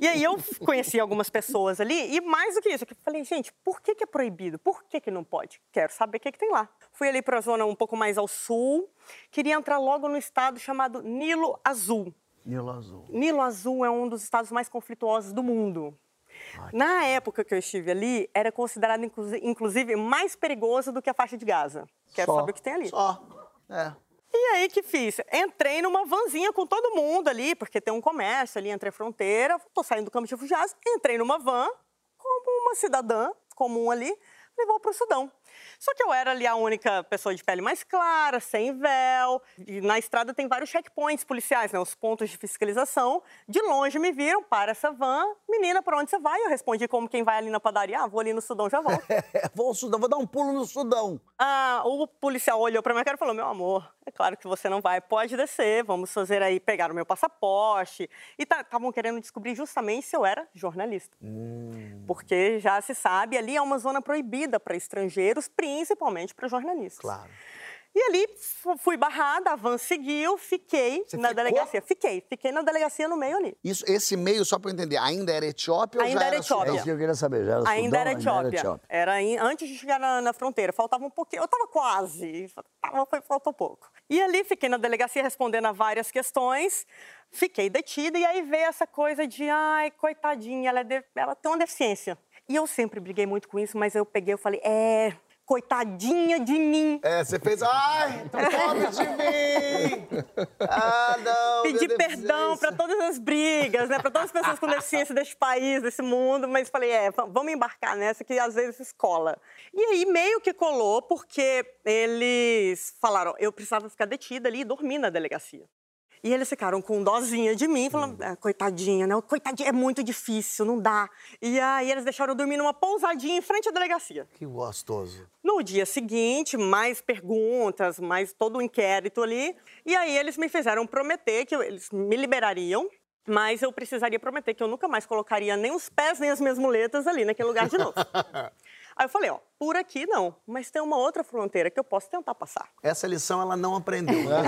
E aí eu conheci algumas pessoas ali, e mais do que isso, eu falei, gente, por que, que é proibido? Por que, que não pode? Quero saber o que, que tem lá. Fui ali para a zona um pouco mais ao sul, queria entrar logo no estado chamado Nilo Azul.
Nilo Azul.
Nilo Azul é um dos estados mais conflituosos do mundo. Na época que eu estive ali, era considerado, inclusi- inclusive, mais perigoso do que a faixa de Gaza. Quero
Só.
saber o que tem ali.
Só. É.
E aí, que fiz? Entrei numa vanzinha com todo mundo ali, porque tem um comércio ali entre a fronteira. Tô saindo do campo de refugiados. Entrei numa van, como uma cidadã comum ali, levou para o Sudão. Só que eu era ali a única pessoa de pele mais clara, sem véu. E na estrada tem vários checkpoints policiais, né? Os pontos de fiscalização. De longe me viram, para essa van. Menina, para onde você vai? Eu respondi como quem vai ali na padaria. Ah, vou ali no Sudão, já volto. <laughs>
vou ao Sudão, vou dar um pulo no Sudão.
Ah, o policial olhou para cara e falou: Meu amor, é claro que você não vai, pode descer, vamos fazer aí, pegar o meu passaporte. E estavam querendo descobrir justamente se eu era jornalista. Hum. Porque já se sabe, ali é uma zona proibida para estrangeiros, principalmente para jornalistas.
Claro.
E ali fui barrada, a van seguiu, fiquei Você na ficou? delegacia. Fiquei, fiquei na delegacia no meio ali.
Isso, esse meio, só para eu entender, ainda era Etiópia
ainda
ou já
era
Etiópia?
É
isso que eu queria saber. Já era
ainda,
Sudão,
era Etiópia. ainda era Etiópia. Era in, antes de chegar na, na, fronteira. Faltava um pouquinho. Eu estava quase. Tava, foi, faltou pouco. E ali fiquei na delegacia respondendo a várias questões. Fiquei detida e aí veio essa coisa de, ai, coitadinha, ela, é de, ela tem uma deficiência. E eu sempre briguei muito com isso, mas eu peguei e falei, é, coitadinha de mim.
É, você fez, ai, pobre de <laughs> mim. Ah, não.
Pedi perdão para todas as brigas, né, para todas as pessoas com deficiência deste país, desse mundo, mas falei, é, vamos embarcar nessa que às vezes escola. E aí meio que colou porque eles falaram, eu precisava ficar detida ali e dormir na delegacia. E eles ficaram com dozinha de mim, falando, ah, coitadinha, né? Coitadinha, é muito difícil, não dá. E aí eles deixaram eu dormir numa pousadinha em frente à delegacia.
Que gostoso.
No dia seguinte, mais perguntas, mais todo o inquérito ali. E aí eles me fizeram prometer que eles me liberariam, mas eu precisaria prometer que eu nunca mais colocaria nem os pés nem as minhas muletas ali naquele lugar de novo. <laughs> Aí eu falei, ó, por aqui não, mas tem uma outra fronteira que eu posso tentar passar.
Essa lição ela não aprendeu. Né?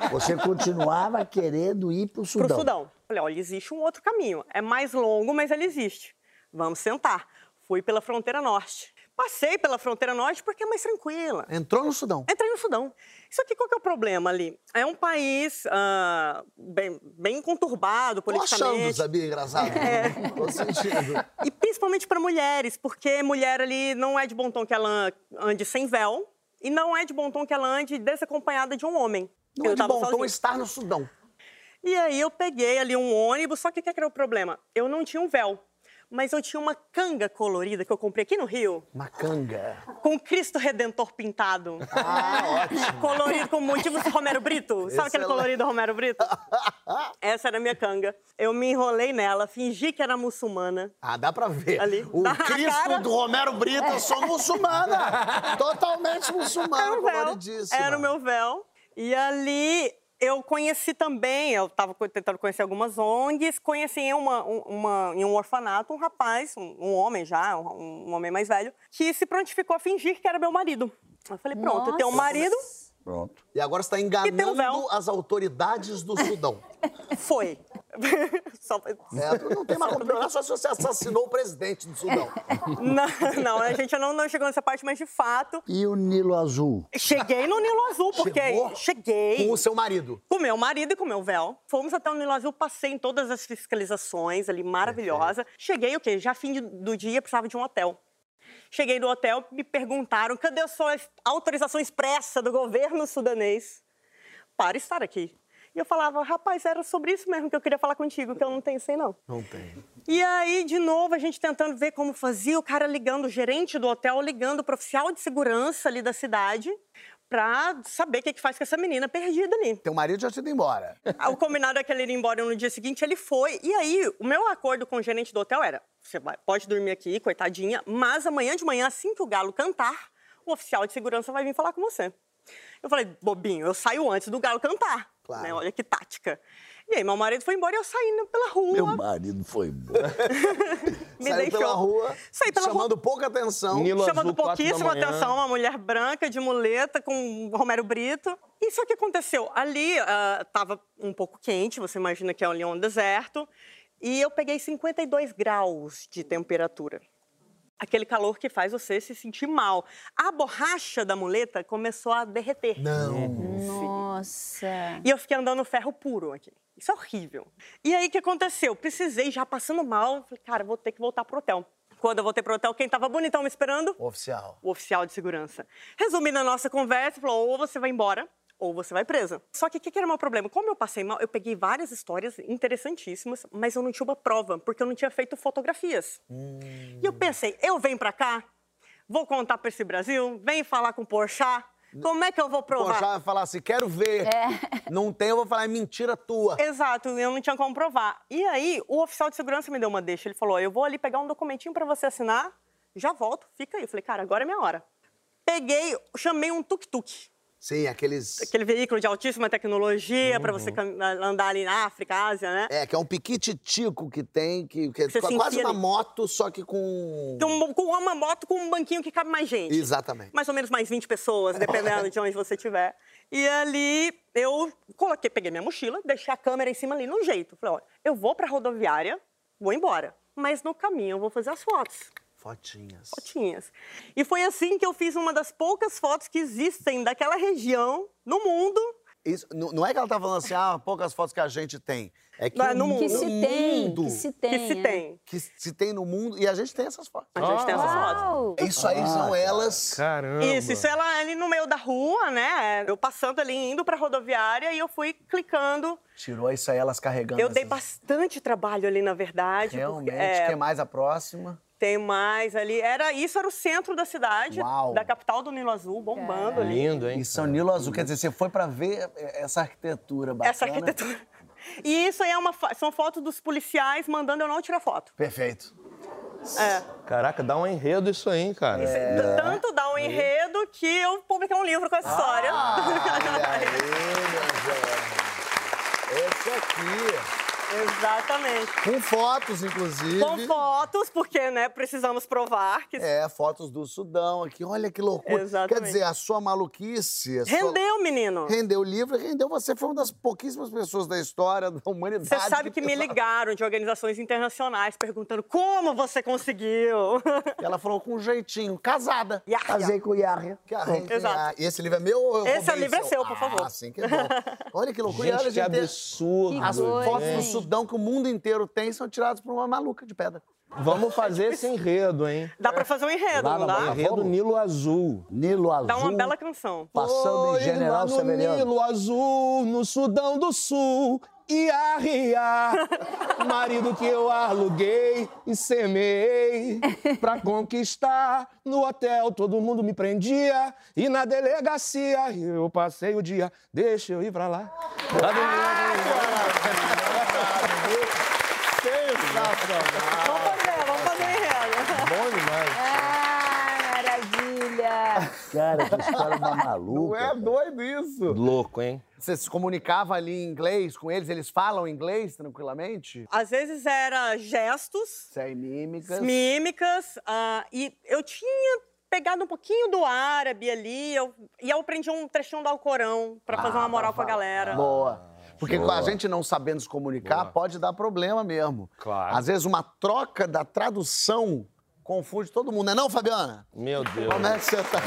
Não. Você continuava querendo ir para o Sudão.
Para o Sudão. Falei, olha, existe um outro caminho. É mais longo, mas ele existe. Vamos sentar. Fui pela fronteira norte. Passei pela fronteira norte porque é mais tranquila.
Entrou no Sudão?
Entrei no Sudão. Isso aqui, qual que é o problema ali? É um país uh, bem, bem conturbado politicamente.
Tô achando, sabia? Engraçado. É. <laughs> Tô sentindo.
E principalmente para mulheres, porque mulher ali não é de bom tom que ela ande sem véu e não é de bom tom que ela ande desacompanhada de um homem.
Não é de bom tom estar no Sudão.
E aí eu peguei ali um ônibus, só que o que era o problema? Eu não tinha um véu mas eu tinha uma canga colorida que eu comprei aqui no Rio.
Uma canga?
Com Cristo Redentor pintado.
Ah, ótimo.
Colorido com motivos Romero Brito. Sabe aquele colorido Romero Brito? <laughs> Essa era a minha canga. Eu me enrolei nela, fingi que era muçulmana.
Ah, dá pra ver.
Ali.
O Cristo cara... do Romero Brito, eu sou muçulmana. <laughs> Totalmente muçulmana, era o véu.
Era o meu véu. E ali eu conheci também, eu estava tentando conhecer algumas ONGs, conheci em, uma, uma, em um orfanato um rapaz, um, um homem já, um, um, homem mais velho, que se prontificou a fingir que era meu marido. Eu falei, pronto, Nossa. eu tenho um marido.
Pronto. E agora você está enganando um as autoridades do Sudão.
Foi. <laughs>
Só... É, não tem mais como só se você assassinou o presidente do Sudão. <laughs>
Não, não, a gente não, não chegou nessa parte, mas de fato.
E o Nilo Azul?
Cheguei no Nilo Azul, porque.
Chegou
cheguei.
Com o seu marido?
Com o meu marido e com o meu véu. Fomos até o Nilo Azul, passei em todas as fiscalizações ali, maravilhosa. Cheguei o quê? Já fim do dia, precisava de um hotel. Cheguei no hotel, me perguntaram: cadê a sua autorização expressa do governo sudanês para estar aqui? E eu falava, rapaz, era sobre isso mesmo que eu queria falar contigo, que eu não tenho sem não.
Não tem.
E aí, de novo, a gente tentando ver como fazia, o cara ligando, o gerente do hotel ligando para o oficial de segurança ali da cidade para saber o que, que faz com essa menina perdida ali.
Teu marido já tinha ido embora.
O combinado é que ele ia embora no dia seguinte, ele foi. E aí, o meu acordo com o gerente do hotel era, você vai, pode dormir aqui, coitadinha, mas amanhã de manhã, assim que o galo cantar, o oficial de segurança vai vir falar com você. Eu falei, bobinho, eu saio antes do galo cantar. Claro. Né? Olha que tática. E aí, meu marido foi embora e eu saí pela rua.
Meu marido foi embora. <laughs>
Me Saiu deixou.
pela rua,
saí pela
chamando
rua.
pouca atenção.
Nilo
chamando
Azul,
pouquíssima atenção, uma mulher branca de muleta com Romero Brito. Isso é o que aconteceu. Ali estava uh, um pouco quente, você imagina que é ali um deserto, e eu peguei 52 graus de temperatura aquele calor que faz você se sentir mal. A borracha da muleta começou a derreter.
Não.
Nossa.
E eu fiquei andando ferro puro aqui. Isso é horrível. E aí o que aconteceu? Precisei, já passando mal, falei, cara, vou ter que voltar pro hotel. Quando eu voltei pro hotel, quem tava bonitão me esperando?
O oficial.
O oficial de segurança. Resumindo a nossa conversa, falou: ou você vai embora, ou você vai presa. Só que o que, que, era o meu problema? Como eu passei mal, eu peguei várias histórias interessantíssimas, mas eu não tinha uma prova, porque eu não tinha feito fotografias. Hum. E eu pensei, eu venho pra cá, Vou contar pra esse Brasil? Vem falar com o Porchat? Como é que eu vou provar?
Poxa, vai falar assim, quero ver. Não tem, eu vou falar, é mentira tua.
Exato, eu não tinha como provar. E aí, o oficial de segurança me deu uma deixa. Ele falou: eu vou ali pegar um documentinho pra você assinar, já volto, fica aí. Eu falei, cara, agora é minha hora. Peguei, chamei um tuk-tuk.
Sim, aqueles...
Aquele veículo de altíssima tecnologia pra você cam- andar ali na África, Ásia, né?
É, que é um piquititico que tem, que, que é
Você se
quase uma
ali.
moto, só que com...
Com, com uma moto com um banquinho que cabe mais gente.
Exatamente.
mais ou menos mais 20 pessoas, dependendo de onde você estiver. E ali eu coloquei, peguei minha mochila, deixei a câmera em cima ali no jeito. Falei, olha, eu vou pra rodoviária, vou embora. Mas no caminho eu vou fazer as fotos.
Fotinhas.
Fotinhas. E foi assim que eu fiz uma das poucas fotos que existem daquela região no mundo.
Isso, não é que ela tá falando assim, ah, poucas fotos que a gente tem. É que
Não, é no mundo.
Que se tem,
mundo
que se tem.
que se
é.
tem.
que se tem no mundo e a gente tem essas fotos.
A gente tem essas fotos.
Uau!
Isso aí são elas.
Caramba.
Isso, isso ela ali no meio da rua, né? Eu passando ali, indo pra rodoviária e eu fui clicando.
Tirou isso aí, elas carregando.
Eu dei
essas-
bastante trabalho ali, na verdade.
Realmente,
porque, é,
quer mais a próxima?
Tem mais ali. Era, isso era o centro da cidade,
Uau.
da capital do Nilo Azul, bombando ali.
Lindo, hein?
Em São Nilo Azul, quer dizer, você foi pra ver essa arquitetura bacana.
Essa arquitetura. E isso aí é uma, fa- são fotos dos policiais mandando eu não tirar foto.
Perfeito.
É.
Caraca, dá um enredo isso aí, hein, cara.
É.
Tanto dá um enredo que eu publiquei um livro com essa história. <laughs>
Olha aí, meu. Esse aqui.
Exatamente.
Com fotos, inclusive.
Com fotos, porque, né, precisamos provar que
É, fotos do Sudão aqui. Olha que loucura.
Exatamente.
Quer dizer, a sua maluquice. a sua-
rendeu, menino.
Rendeu o livro, rendeu. Você foi uma das pouquíssimas pessoas da história da humanidade.
Você sabe que me
pensava-
ligaram de organizações internacionais perguntando como você conseguiu.
E ela falou com um jeitinho, casada.
Yahya.
Casei com o Yahya.
Que
Exato.
E esse livro é meu ou eu
Esse livro é seu, por favor.
Ah, sim, que bom. Olha que loucura. Olha,
Gente, que
gente
absurdo.
Que
As fotos do
hein?
Sudão que o mundo inteiro tem são tiradas por uma maluca de pedra.
Vamos fazer esse enredo, hein?
Dá pra fazer um enredo,
Lá
não dá?
Enredo Nilo Azul.
Nilo Azul.
Dá uma bela canção.
Passando em General
lá. Nilo Azul, no Sudão do Sul, Iarria, <laughs> marido que eu aluguei e semeei pra conquistar. No hotel todo mundo me prendia e na delegacia eu passei o dia. Deixa eu ir pra lá. Lá
Sensacional.
Vamos fazer, vamos fazer um enredo.
Bom demais.
Ah, maravilha!
Cara, que história uma maluca.
Não é
cara.
doido isso.
Louco, hein?
Você se comunicava ali em inglês com eles? Eles falam inglês tranquilamente?
Às vezes era gestos,
Sem mímicas.
mímicas, ah, e eu tinha pegado um pouquinho do árabe ali, eu- e eu aprendi um trechinho do Alcorão pra fazer uma moral com a galera.
Boa. Porque com a
Boa.
gente não sabendo se comunicar,
Boa.
pode dar problema mesmo.
Claro.
Às vezes uma troca da tradução confunde todo mundo, não é não, Fabiana?
Meu Deus.
Como é que você tá?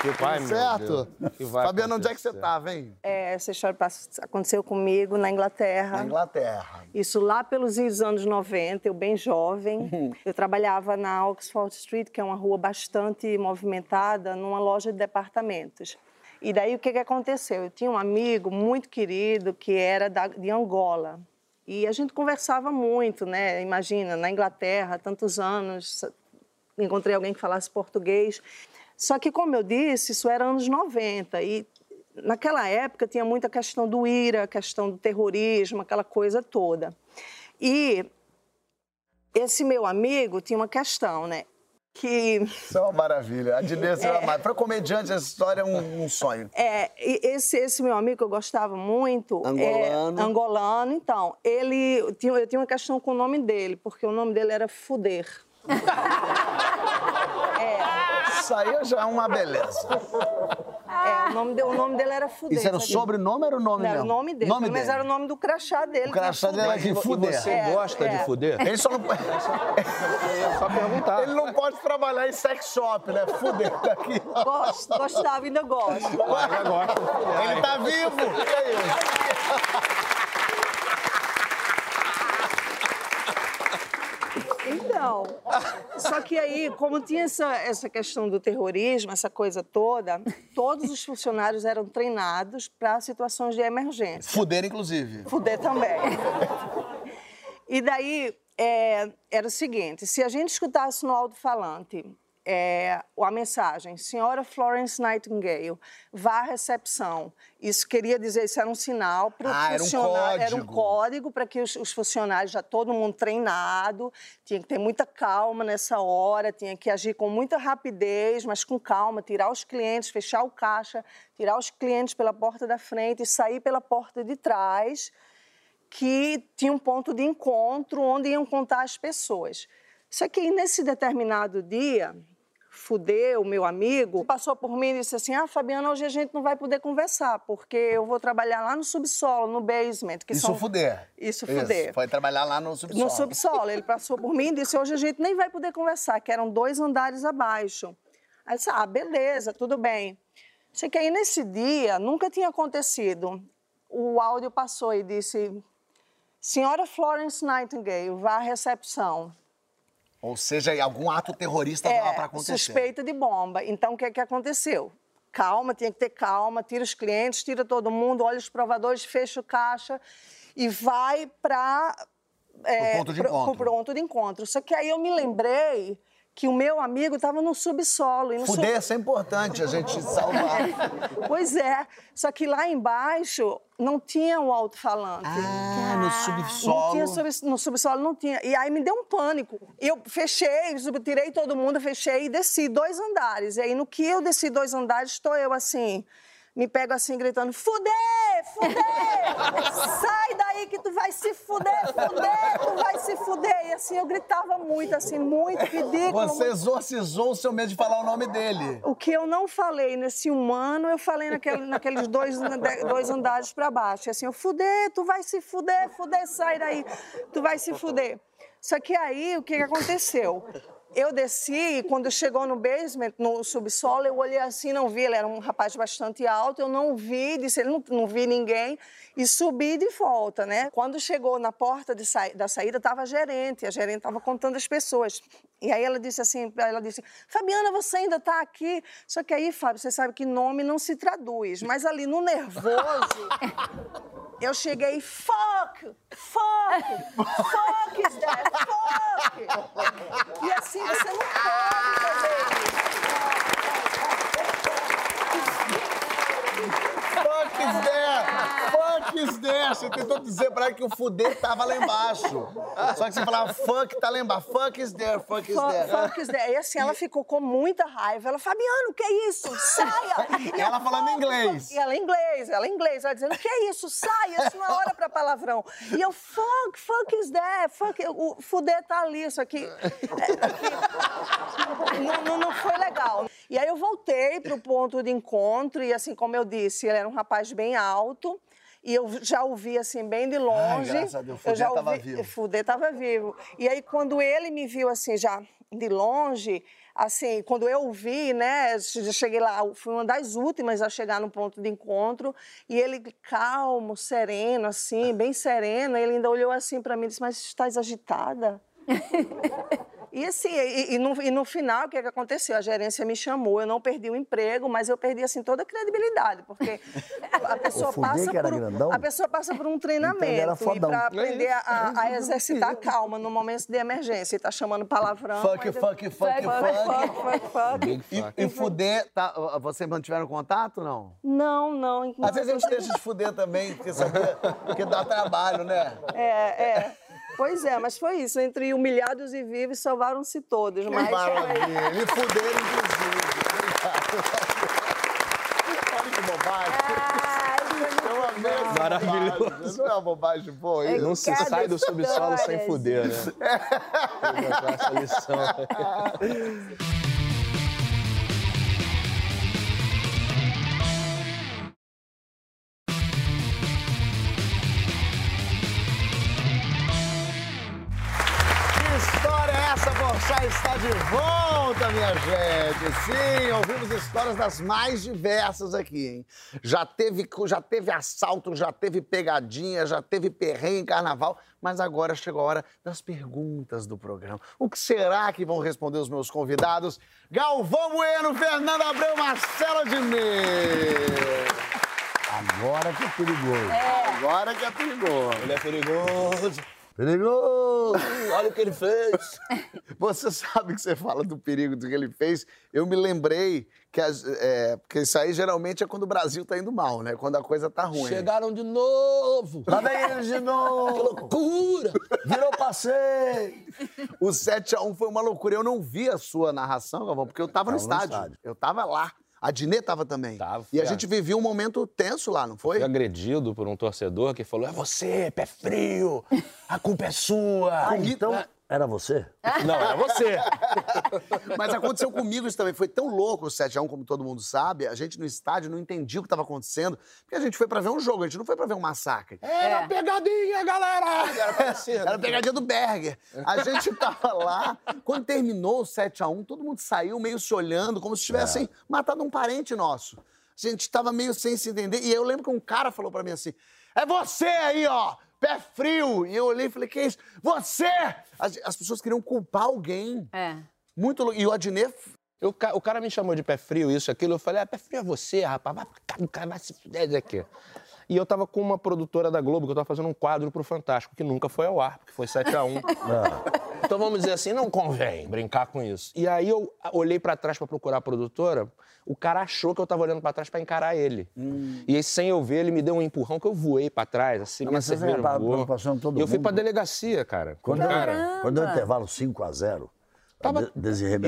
Que vai,
certo?
Que vai
Fabiana, onde é que você
acontecer?
tava, hein?
É, essa história aconteceu comigo na Inglaterra.
Na Inglaterra.
Isso lá pelos anos 90, eu bem jovem. Eu trabalhava na Oxford Street, que é uma rua bastante movimentada, numa loja de departamentos. E daí o que, que aconteceu? Eu tinha um amigo muito querido que era da- de Angola. E a gente conversava muito, né? Imagina, na Inglaterra, tantos anos, encontrei alguém que falasse português. Só que, como eu disse, isso era anos 90 e naquela época tinha muita questão do IRA, questão do terrorismo, aquela coisa toda. E esse meu amigo tinha uma questão, né? Que
Isso é uma maravilha. A Dinês é. mais. Para comediante, essa história é um, um sonho.
é, e esse, esse meu amigo que eu gostava muito,
Angolano.
é, angolano, então, ele eu tinha uma questão com o nome dele, porque o nome dele era Fuder. <laughs>
Isso aí já é uma beleza.
É, o nome, de- o nome dele era Fuder.
Isso era o sobrenome ou era o nome
Não, era o
mesmo?
nome dele,
Nome
mas
dele.
era o nome do crachá dele.
O
é
crachá dele era
Fuder.
que
E
fuder.
você
É,
gosta
é.
de fuder?
Ele só não...
É só perguntar.
Ele não pode trabalhar em sex shop, né? Fuder daqui.
Gosto, gostava, ainda gosto.
Ainda gosta.
Ele tá vivo. Que é isso?
Então, só que aí, como tinha essa, essa questão do terrorismo, essa coisa toda, todos os funcionários eram treinados para situações de emergência.
Fuder, inclusive.
Fuder também. E daí, é, era o seguinte, se a gente escutasse no alto-falante é, a mensagem, senhora Florence Nightingale, vá à recepção. Isso queria dizer, isso era um sinal para
Ah, era um
funcionário. Era um
código.
código para que os, os funcionários, já todo mundo treinado, tinha que ter muita calma nessa hora, tinha que agir com muita rapidez, mas com calma, tirar os clientes, fechar o caixa, tirar os clientes pela porta da frente e sair pela porta de trás, que tinha um ponto de encontro onde iam contar as pessoas. Só que nesse determinado dia, Fudeu, meu amigo, passou por mim e disse assim: Ah, Fabiana, hoje a gente não vai poder conversar, porque eu vou trabalhar lá no subsolo, no basement. Que
Isso
são...
fuder.
Isso, fuder.
Foi trabalhar lá no subsolo.
No subsolo. Ele passou por mim e disse: Hoje a gente nem vai poder conversar, que eram dois andares abaixo. Aí eu disse: Ah, beleza, tudo bem. Sei que aí nesse dia nunca tinha acontecido. O áudio passou e disse: Senhora Florence Nightingale, vá à recepção.
Ou seja, algum ato terrorista estava para acontecer.
É, suspeita de bomba. Então, o que, é que aconteceu? Calma, tinha que ter calma, tira os clientes, tira todo mundo, olha os provadores, fecha o caixa e vai para
Pro ponto de encontro.
ponto de encontro. Só que aí eu me lembrei que o meu amigo estava no subsolo. E no
Fuder,
sub-
isso é importante, a gente <laughs> salvar.
Pois é, só que lá embaixo não tinha um alto-falante.
Ah, no subsolo.
Não tinha subs- no subsolo, não tinha. E aí me deu um pânico. Eu fechei, sub- tirei todo mundo, fechei e desci dois andares. E aí no que eu desci dois andares, estou eu assim, me pego assim gritando, fuder, fuder! Sai daí que tu vai se fuder, fuder, tu vai se fuder. E assim, eu gritava muito, assim, muito ridículo.
Você
muito-
exorcizou o seu medo de falar o nome dele.
o que eu não falei nesse humano, eu falei naquele- naqueles dois, dois andares para baixo. E Assim, eu fuder, tu vai se fuder, fuder, sai daí, tu vai se fuder. Só que aí, o que aconteceu? Eu desci e quando chegou no basement, no subsolo, eu olhei assim, não vi, ele era um rapaz bastante alto, eu não vi, disse, ele não, não vi ninguém, e subi de volta, né? Quando chegou na porta sa- da saída, estava a gerente, a gerente estava contando as pessoas. E aí ela disse assim, ela disse, Fabiana, você ainda está aqui? Só que aí, Fábio, você sabe que nome não se traduz, mas ali no nervoso, <laughs> eu cheguei, fuck, fuck, fuck is that, fuck. E assim, você não pode fazer
Fuck is there! Fuck is there! Você tentou dizer pra ela que o fuder tava lá embaixo. Só que você falava fuck tá lá embaixo. Fuck is there, fuck is
Fuck,
there.
fuck is that. E assim, ela ficou com muita raiva. Ela, Fabiano, o que é isso? Saia! <laughs> E
Ela
eu,
falando
"Fuck,
inglês.
fuck." E ela em inglês, ela em inglês. Ela dizendo, o que é isso? Saia, isso não é hora pra palavrão. E eu, fuck, fuck is that? Fuck, o fuder tá ali, isso aqui. É, não, não, não foi legal. E aí eu voltei pro ponto de encontro e assim, como eu disse, ele era um rapaz bem alto. E eu já o vi assim, bem de longe.
graças a Deus,
eu já
Fudê
o
tava
vi-
vivo.
Fudê estava vivo. E aí, quando ele me viu assim, já de longe, assim, quando eu o vi, né, já cheguei lá, fui uma das últimas a chegar no ponto de encontro, e ele calmo, sereno, assim, bem sereno, ele ainda olhou assim para mim e disse, mas estás agitada? <laughs> E assim, e, e no, e no final, o que, é que aconteceu? A gerência me chamou, eu não perdi o emprego, mas eu perdi assim toda a credibilidade, porque a <laughs> pessoa passa
que era
por um-
grandão?
a pessoa passa por um
Então
treinamento e para aprender a, a- a exercitar a calma no momento de emergência. E tá chamando palavrão.
Fuck,
mas eu-
fuck, fuck,
fuck,
fuck.
fuck, fuck, fuck.
E, e fuder, tá, vocês mantiveram contato não?
Não, não.
Às vezes a gente deixa de fuder também, porque, sabia, porque dá trabalho, né?
É, é. Pois é, mas foi isso. Entre humilhados e vivos, salvaram-se todos. Mas
Maravilha. Me fuderam, inclusive. Olha que bobagem. É uma mesma
Maravilhoso.
Não é uma bobagem boa isso?
Não se sai do subsolo sem fuder, né? <laughs> Vou botar essa lição. <laughs>
de volta, minha gente. Sim, ouvimos histórias das mais diversas aqui, hein? Já teve, já teve assalto, já teve pegadinha, já teve perrengue em carnaval, mas agora chegou a hora das perguntas do programa. O que será que vão responder os meus convidados? Galvão Bueno, Fernando Abreu, Marcelo Diniz.
Agora que é perigoso.
Agora que é perigoso.
Ele é perigoso.
Perigoso!
Olha o que ele fez. <laughs>
Você sabe que você fala do perigo do que ele fez. Eu me lembrei que, as, é, porque isso aí geralmente é quando o Brasil tá indo mal, né? Quando a coisa tá ruim.
Chegaram de novo.
Lá vem eles de <laughs>
Que
novo!
loucura.
Virou passeio!
O 7x1 foi uma loucura. Eu não vi a sua narração, Galvão, porque eu tava no
Tava no
estádio.
estádio.
Eu tava lá. A Dinê tava também.
Tava,
e a
fui
gente vivia um momento tenso lá, não foi?
Fui agredido por um torcedor que falou: é você, pé frio, a culpa é sua.
Ah, então era você? <laughs>
Não, é você. <laughs>
Mas aconteceu comigo isso também. Foi tão louco o 7x1, como todo mundo sabe. A gente no estádio não entendia o que estava acontecendo, porque a gente foi pra ver um jogo, a gente não foi pra ver um massacre.
Era pegadinha, galera! Era.
Era a pegadinha do Berger. A gente tava lá, quando terminou o 7x1, todo mundo saiu meio se olhando, como se tivessem matado um parente nosso. A gente tava meio sem se entender. E eu lembro que um cara falou pra mim assim: é você aí, ó! Pé frio! E eu olhei e falei, que isso? Você! As, as pessoas queriam culpar alguém.
É.
Muito louco. E o Adnet
Eu, o cara me chamou de pé frio, isso, aquilo. Eu falei, ah, pé frio é você, rapaz. Vai o cara vai se fuder isso aqui. E eu tava com uma produtora da Globo, que eu tava fazendo um quadro pro Fantástico, que nunca foi ao ar, porque foi 7x1. Então vamos dizer assim, não convém brincar com isso. E aí eu olhei pra trás pra procurar a produtora, o cara achou que eu tava olhando pra trás pra encarar ele. E aí, sem eu ver, ele me deu um empurrão que eu voei pra trás, assim,
Não,
minha cerveja voou.
todo
eu fui pra delegacia, cara.
Quando,
cara,
quando deu intervalo 5x0,
Tava-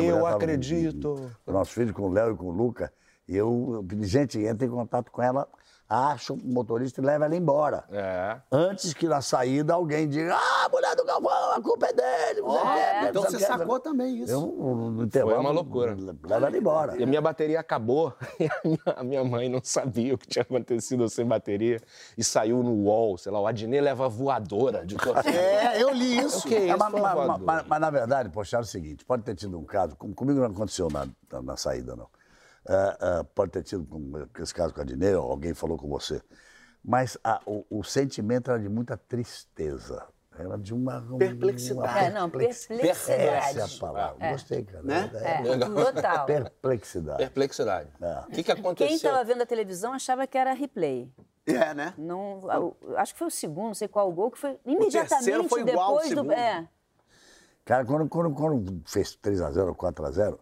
Eu acredito.
O nosso filho com o Léo e com o Luca, e eu, gente, entra em contato com ela, acha o motorista e leva ela embora.
É.
Antes que na saída alguém diga, ah, mulher do Galvão, a culpa é dele. não sei o quê, não
Então você
quê."
sacou também isso.
Eu, no intervalo,
uma loucura.
Leva ela embora.
E a minha bateria acabou <laughs> e a minha, a minha mãe não sabia o que tinha acontecido sem bateria e saiu no UOL, sei lá, o Adnet leva voadora de torcida.
É, eu li <laughs> isso.
O que é
É,
isso,
mas, mas- mas- mas, na verdade, poxa, é o seguinte, pode ter tido um caso, com- comigo não aconteceu na, na, na saída, não. Ah, ah, pode ter tido esse caso com a Dinei, ou alguém falou com você. Mas a- o, o sentimento era de muita tristeza. Era de uma...
Perplexidade.
uma
É, não,
perplex-
perplexidade.
Essa é a palavra. Gostei, cara.
Né?
É, total.
Perplexidade.
Perplexidade.
É.
O que, que aconteceu?
Quem estava vendo a televisão achava que era replay.
É, né?
Não, o- acho que foi o segundo, não sei qual gol, que foi imediatamente
foi igual ao
depois do. É.
Cara, quando, quando, quando fez 3x0 ou 4x0,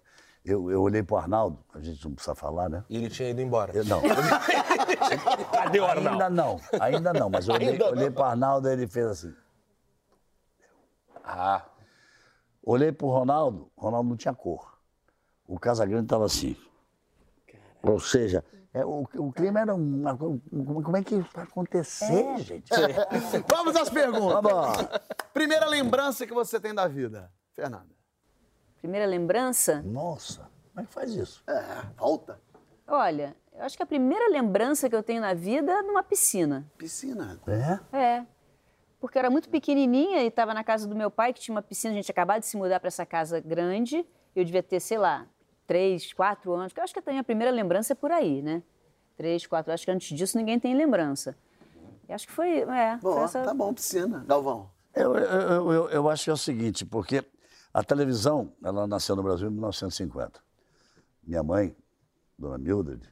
eu, eu olhei pro Arnaldo, a gente não precisa falar, né?
E ele tinha ido embora.
Eu, não. <laughs>
Cadê o Arnaldo?
Ainda não, ainda não, mas eu olhei,
Ainda não.
olhei pro Arnaldo e ele fez assim.
Ah,
Olhei pro Ronaldo, o Ronaldo não tinha cor. O Casagrande estava assim. Ou seja, é, o, o clima era uma. Como é que isso vai acontecer, gente? <laughs>
Vamos às perguntas.
Vamos.
Primeira lembrança que você tem da vida, Fernanda.
Primeira lembrança?
Nossa, como é que faz isso?
É, volta.
Olha, eu acho que a primeira lembrança que eu tenho na vida é numa piscina.
Piscina.
É?
É. Porque eu era muito pequenininha e estava na casa do meu pai, que tinha uma piscina. A gente acabado de se mudar para essa casa grande. Eu devia ter, sei lá, três, quatro anos. Eu acho que a minha primeira lembrança é por aí, né? Três, quatro. Acho que antes disso ninguém tem lembrança. Eu acho que foi. É,
Bom,
foi essa...
tá bom, piscina. Galvão.
Eu, eu, eu, eu- eu acho que é o seguinte, porque a televisão, ela nasceu no Brasil em 1950. Minha mãe, dona Mildred,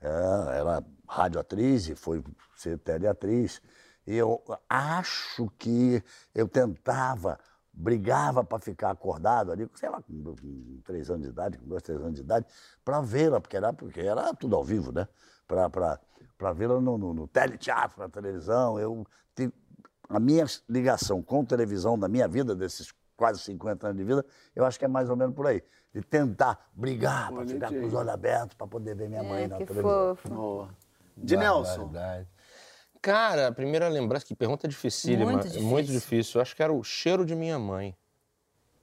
é, era radioatriz e foi ser teleatriz. E eu acho que eu tentava, brigava para ficar acordado ali, sei lá, com, três anos de idade, com dois, três anos de idade, para vê-la, porque era, porque era tudo ao vivo, né? Para vê-la no, no, no teleteatro, na televisão. Eu, a minha ligação com televisão da minha vida, desses quase 50 anos de vida, eu acho que é mais ou menos por aí. De tentar brigar, para ficar com os olhos abertos, para poder ver minha mãe
É,
na
que
televisão.
fofo.
Boa. De Nelson.
Cara, a primeira lembrança, que pergunta dificílima.
Muito
é Muito
difícil.
difícil. Eu acho que era o cheiro de minha mãe.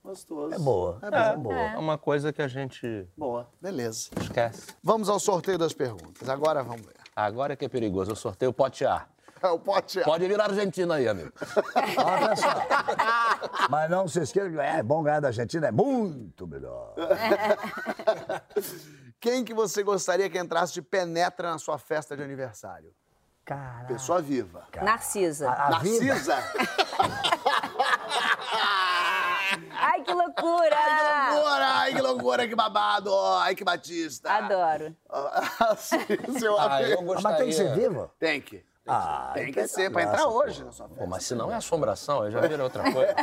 Gostoso.
É boa, é, boa, boa.
É uma coisa que a gente
Boa. Beleza.
esquece.
Vamos ao sorteio das perguntas. Agora vamos ver.
Agora que é perigoso, eu sorteio o pote A.
É o pote A.
Pode virar Argentina aí, amigo.
Olha só. Mas não se esqueça que é bom ganhar da Argentina, é muito melhor. <laughs>
Quem que você gostaria que entrasse de penetra na sua festa de aniversário?
Caralho.
Pessoa viva.
Narcisa.
A vida.
Narcisa? <laughs>
Ai, que loucura!
Ai, que loucura! Ai, que loucura, que babado! Ai, que batista!
Adoro. <laughs>
Narcisa, eu
Ah, eu
Ah, Mas tem que ser
gostaria.
viva?
Tem que.
Ah,
Tem que
então
ser, pra entrar hoje
pô.
na sua
Pô,
festa.
mas se não é assombração, eu já vira outra coisa.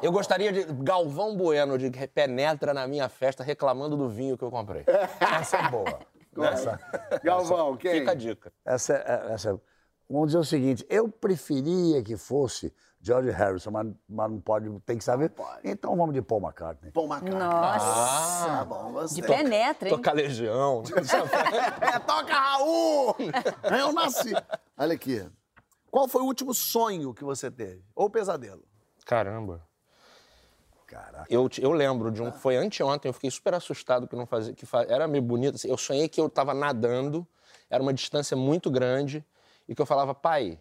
Eu gostaria de Galvão Bueno, de que penetra na minha festa reclamando do vinho que eu comprei.
Essa é boa. <laughs> Essa,
Galvão, quem?
Fica a dica.
essa, é- essa, é- vamos dizer o seguinte, eu preferia que fosse George Harrison, mas, mas não pode, tem que saber. Então vamos de Paul McCartney.
Paul McCartney.
Nossa.
Tá bom, gostei.
De penetra, hein?
Toca Legião. <laughs>
É, toca Raul! Eu nasci. Olha aqui. Qual foi o último sonho que você teve? Ou pesadelo?
Caramba.
Caraca.
Eu, eu lembro de um que foi anteontem, eu fiquei super assustado que não fazia. Que fa- era meio bonito. assim, eu sonhei que eu estava nadando, era uma distância muito grande, e que eu falava, pai,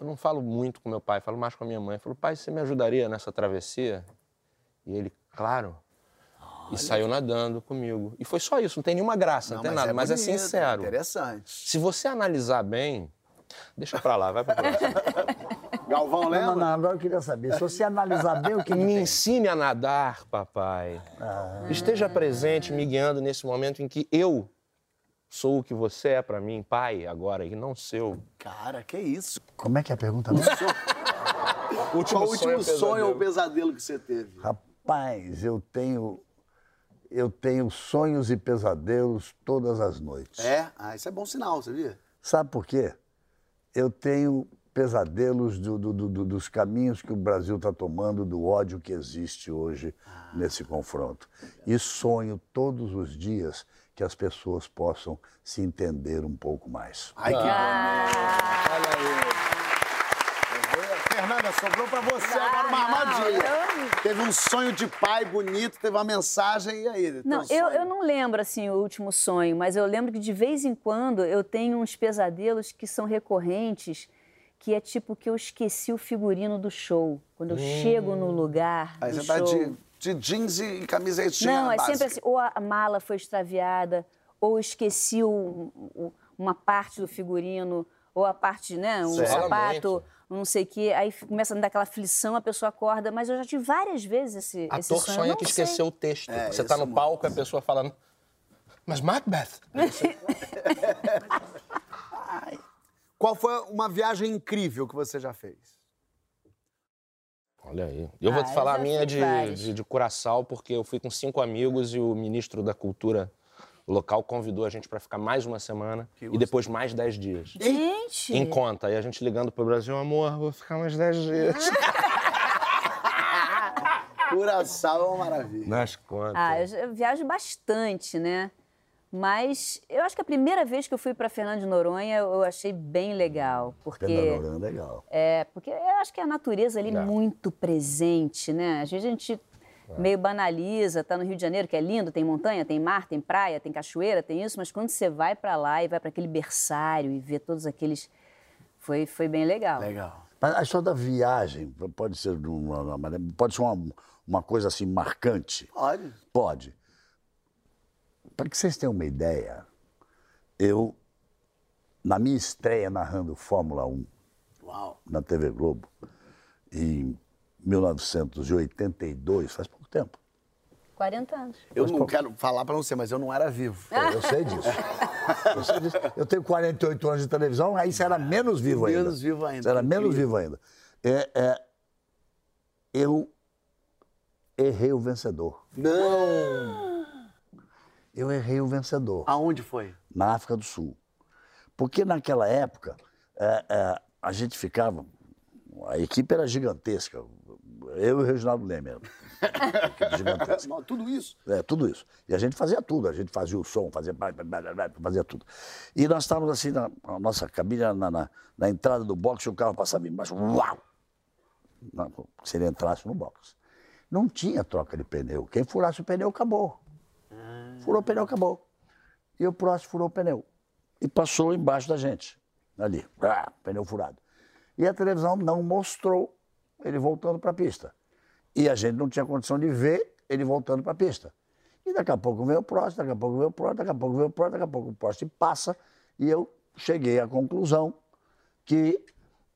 eu não falo muito com meu pai, falo mais com a minha mãe. Eu falo, pai, você me ajudaria nessa travessia? E ele, claro. E saiu nadando comigo. E foi só isso, não tem nenhuma graça, não, tem nada, mas é,
bonito,
sincero.
Interessante.
Se você analisar bem, deixa pra lá, vai pra próxima. <laughs>
Galvão,
Não,
lembra?
não, não, agora eu queria saber, se você analisar bem o que
Me ensine a nadar, papai. Esteja presente, me guiando nesse momento em que eu sou o que você é pra mim, pai, agora, e não seu.
Cara, que isso?
Como é que é a pergunta? <laughs>
Qual o último
é
sonho ou
pesadelo.
pesadelo que você teve?
Rapaz, eu tenho, eu tenho sonhos e pesadelos todas as noites.
É? Ah, isso é bom sinal, você viu?
Sabe por quê? Eu tenho pesadelos do- do- do- do- dos caminhos que o Brasil está tomando, do ódio que existe hoje nesse confronto. E sonho todos os dias que as pessoas possam se entender um pouco mais.
Ai, que bonito. Olha aí. Fernanda, sobrou pra você agora uma armadilha. Teve um sonho de pai bonito, teve uma mensagem, e aí?
Não, eu, eu não lembro, assim, o último sonho, mas eu lembro que de vez em quando eu tenho uns pesadelos que são recorrentes, que é tipo que eu esqueci o figurino do show. Quando eu chego no lugar
Aí
do
você tá
show...
de, de jeans e camisetinha
Não, é
básica.
sempre assim, ou a mala foi extraviada, ou esqueci o- o- uma parte do figurino, ou a parte, né, um
Certo.
sapato, não sei o quê. Aí começa a me dar aquela aflição, a pessoa acorda. Mas eu já tive várias vezes esse, esse
Ator
sonho. eu
sonha
não
que
sei.
esqueceu o texto.
É,
você tá
isso
no palco e a pessoa falando. Mas Macbeth. <laughs>
Qual foi uma viagem incrível que você já fez?
Olha aí. Eu vou
Ah,
te
eu
falar a minha de, de, de Curaçao, porque eu fui com cinco amigos e o ministro da Cultura local convidou a gente para ficar mais uma semana e depois mais dez dias.
Gente!
Em conta. Aí a gente ligando pro Brasil, amor, vou ficar mais dez dias. <laughs>
Curaçao é uma maravilha.
Nas contas.
Ah, eu viajo bastante, né? Mas eu acho que a primeira vez que eu fui para Fernando de Noronha eu achei bem legal, porque
Fernando Noronha, legal.
é porque eu acho que a natureza ali
É.
muito presente, né? Às vezes a gente meio banaliza, tá no Rio de Janeiro que é lindo, tem montanha, tem mar, tem praia, tem cachoeira, tem isso, mas quando você vai para lá e vai para aquele berçário e vê todos aqueles foi foi bem legal.
Legal.
Mas a história da viagem pode ser, de uma, uma- pode ser uma, uma coisa assim marcante?
Pode.
Pode. Para que vocês tenham uma ideia, eu, na minha estreia narrando Fórmula 1
Uau.
na TV Globo, em 1982, faz pouco tempo.
40 anos.
Eu não quero falar pra você, mas eu não era vivo.
Eu sei disso. Eu, sei disso. Eu tenho 48 anos de televisão, aí você era menos vivo ainda.
Menos vivo ainda.
Você era menos vivo ainda. É, é, eu errei o vencedor.
Não!
Eu errei o vencedor.
Aonde foi?
na África do Sul. Porque naquela época é, é, a gente ficava, a equipe era gigantesca, eu e o Reginaldo Leme. <laughs> gigantesca.
Não, Tudo isso.
É, tudo isso. E a gente fazia tudo, a gente fazia o som, fazia, fazia tudo. E nós estávamos assim, na, a nossa cabine, na, na, na entrada do box, o carro passava embaixo, uau! Na- Se ele entrasse no box. Não tinha troca de pneu. Quem furasse o pneu, acabou. Furou o pneu, acabou. E o próximo furou o pneu. E passou embaixo da gente, ali, ah, pneu furado. E a televisão não mostrou ele voltando para a pista. E a gente não tinha condição de ver ele voltando para a pista. E daqui a pouco veio o próximo, daqui a pouco veio o próximo, daqui a pouco veio o próximo, daqui a pouco o próximo passa. E eu cheguei à conclusão que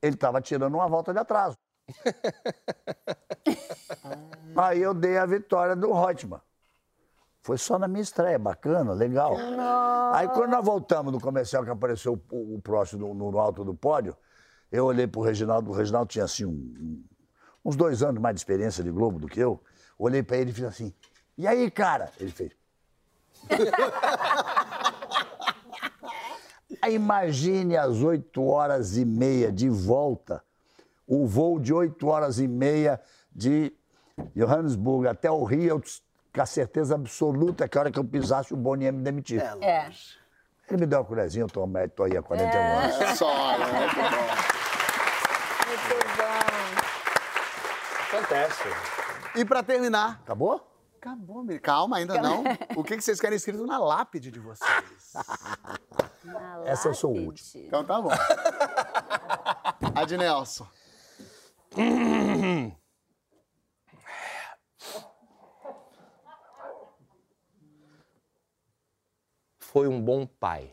ele estava tirando uma volta de atraso. <laughs> Aí eu dei a vitória do Reutemann. Foi só na minha estreia, bacana, legal. Aí quando nós voltamos no comercial que apareceu o, o próximo no, no alto do pódio, eu olhei pro Reginaldo, o Reginaldo tinha assim um- uns dois anos mais de experiência de Globo do que eu. Olhei pra ele e fiz assim, e aí, cara? Ele fez. <laughs> Aí imagine às 8 horas e meia de volta, o voo de 8 horas e meia de Johannesburg até o Rio, eu com a certeza absoluta que a hora que eu pisasse o Boni ia me demitir.
É.
Ele me deu uma colherzinha, eu tô, tô aí há 41 anos.
Só, né? Muito bom.
Muito bom.
Acontece.
E pra terminar,
Acabou?
acabou, menino. Calma, ainda não. O que que vocês querem escrito na lápide de vocês?
Na <laughs>
Essa eu sou o
lápide.
último.
Então tá bom. Adnelson. <laughs>
Foi um bom pai.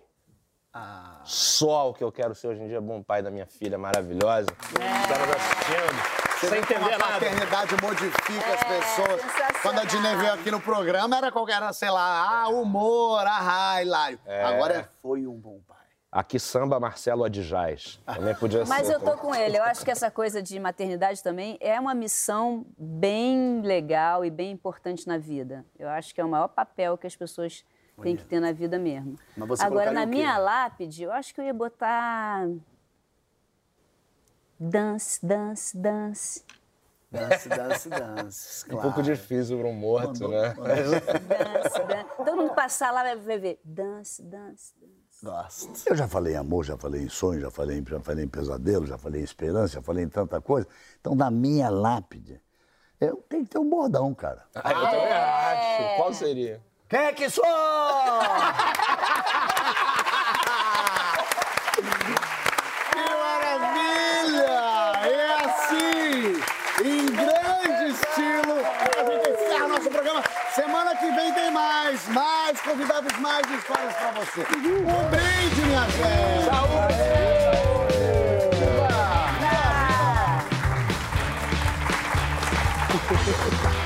Ah.
Só o que eu quero ser hoje em dia é bom pai da minha filha maravilhosa. Está nos assistindo.
Você
Sem entender
a
nada.
paternidade modifica as pessoas.
sensacional.
Quando a Dinê veio aqui no programa, era qualquer, era, sei lá, ah, humor, ah, hilário. Agora é, foi um bom pai.
Aqui samba Marcelo Adjaz. Também podia
Mas
ser.
eu tô com ele. Eu acho que essa coisa de maternidade também é uma missão bem legal e bem importante na vida. Eu acho que é o maior papel que as pessoas têm que ter na vida mesmo.
Mas você
Agora, na minha lápide, eu acho que eu ia botar. Dance, dance, dance.
Dance, dance, dance. <laughs>
Um pouco difícil para um morto, né? <laughs>
Dance, dance. Todo mundo passar lá vai ver. Dance, dance, dance.
Gosto.
Eu já falei em amor, já falei em sonho, já falei em, já falei em pesadelo, já falei em esperança, já falei em tanta coisa. Então, na minha lápide, eu tenho que ter um bordão, cara.
Ah, eu também acho. Qual seria?
Quem é que sou?
Que maravilha! É assim, em grande estilo, a gente encerra nosso programa. Semana que vem tem mais, mais convidados, mais histórias pra você. Um brinde, minha gente! Saúde! Viva!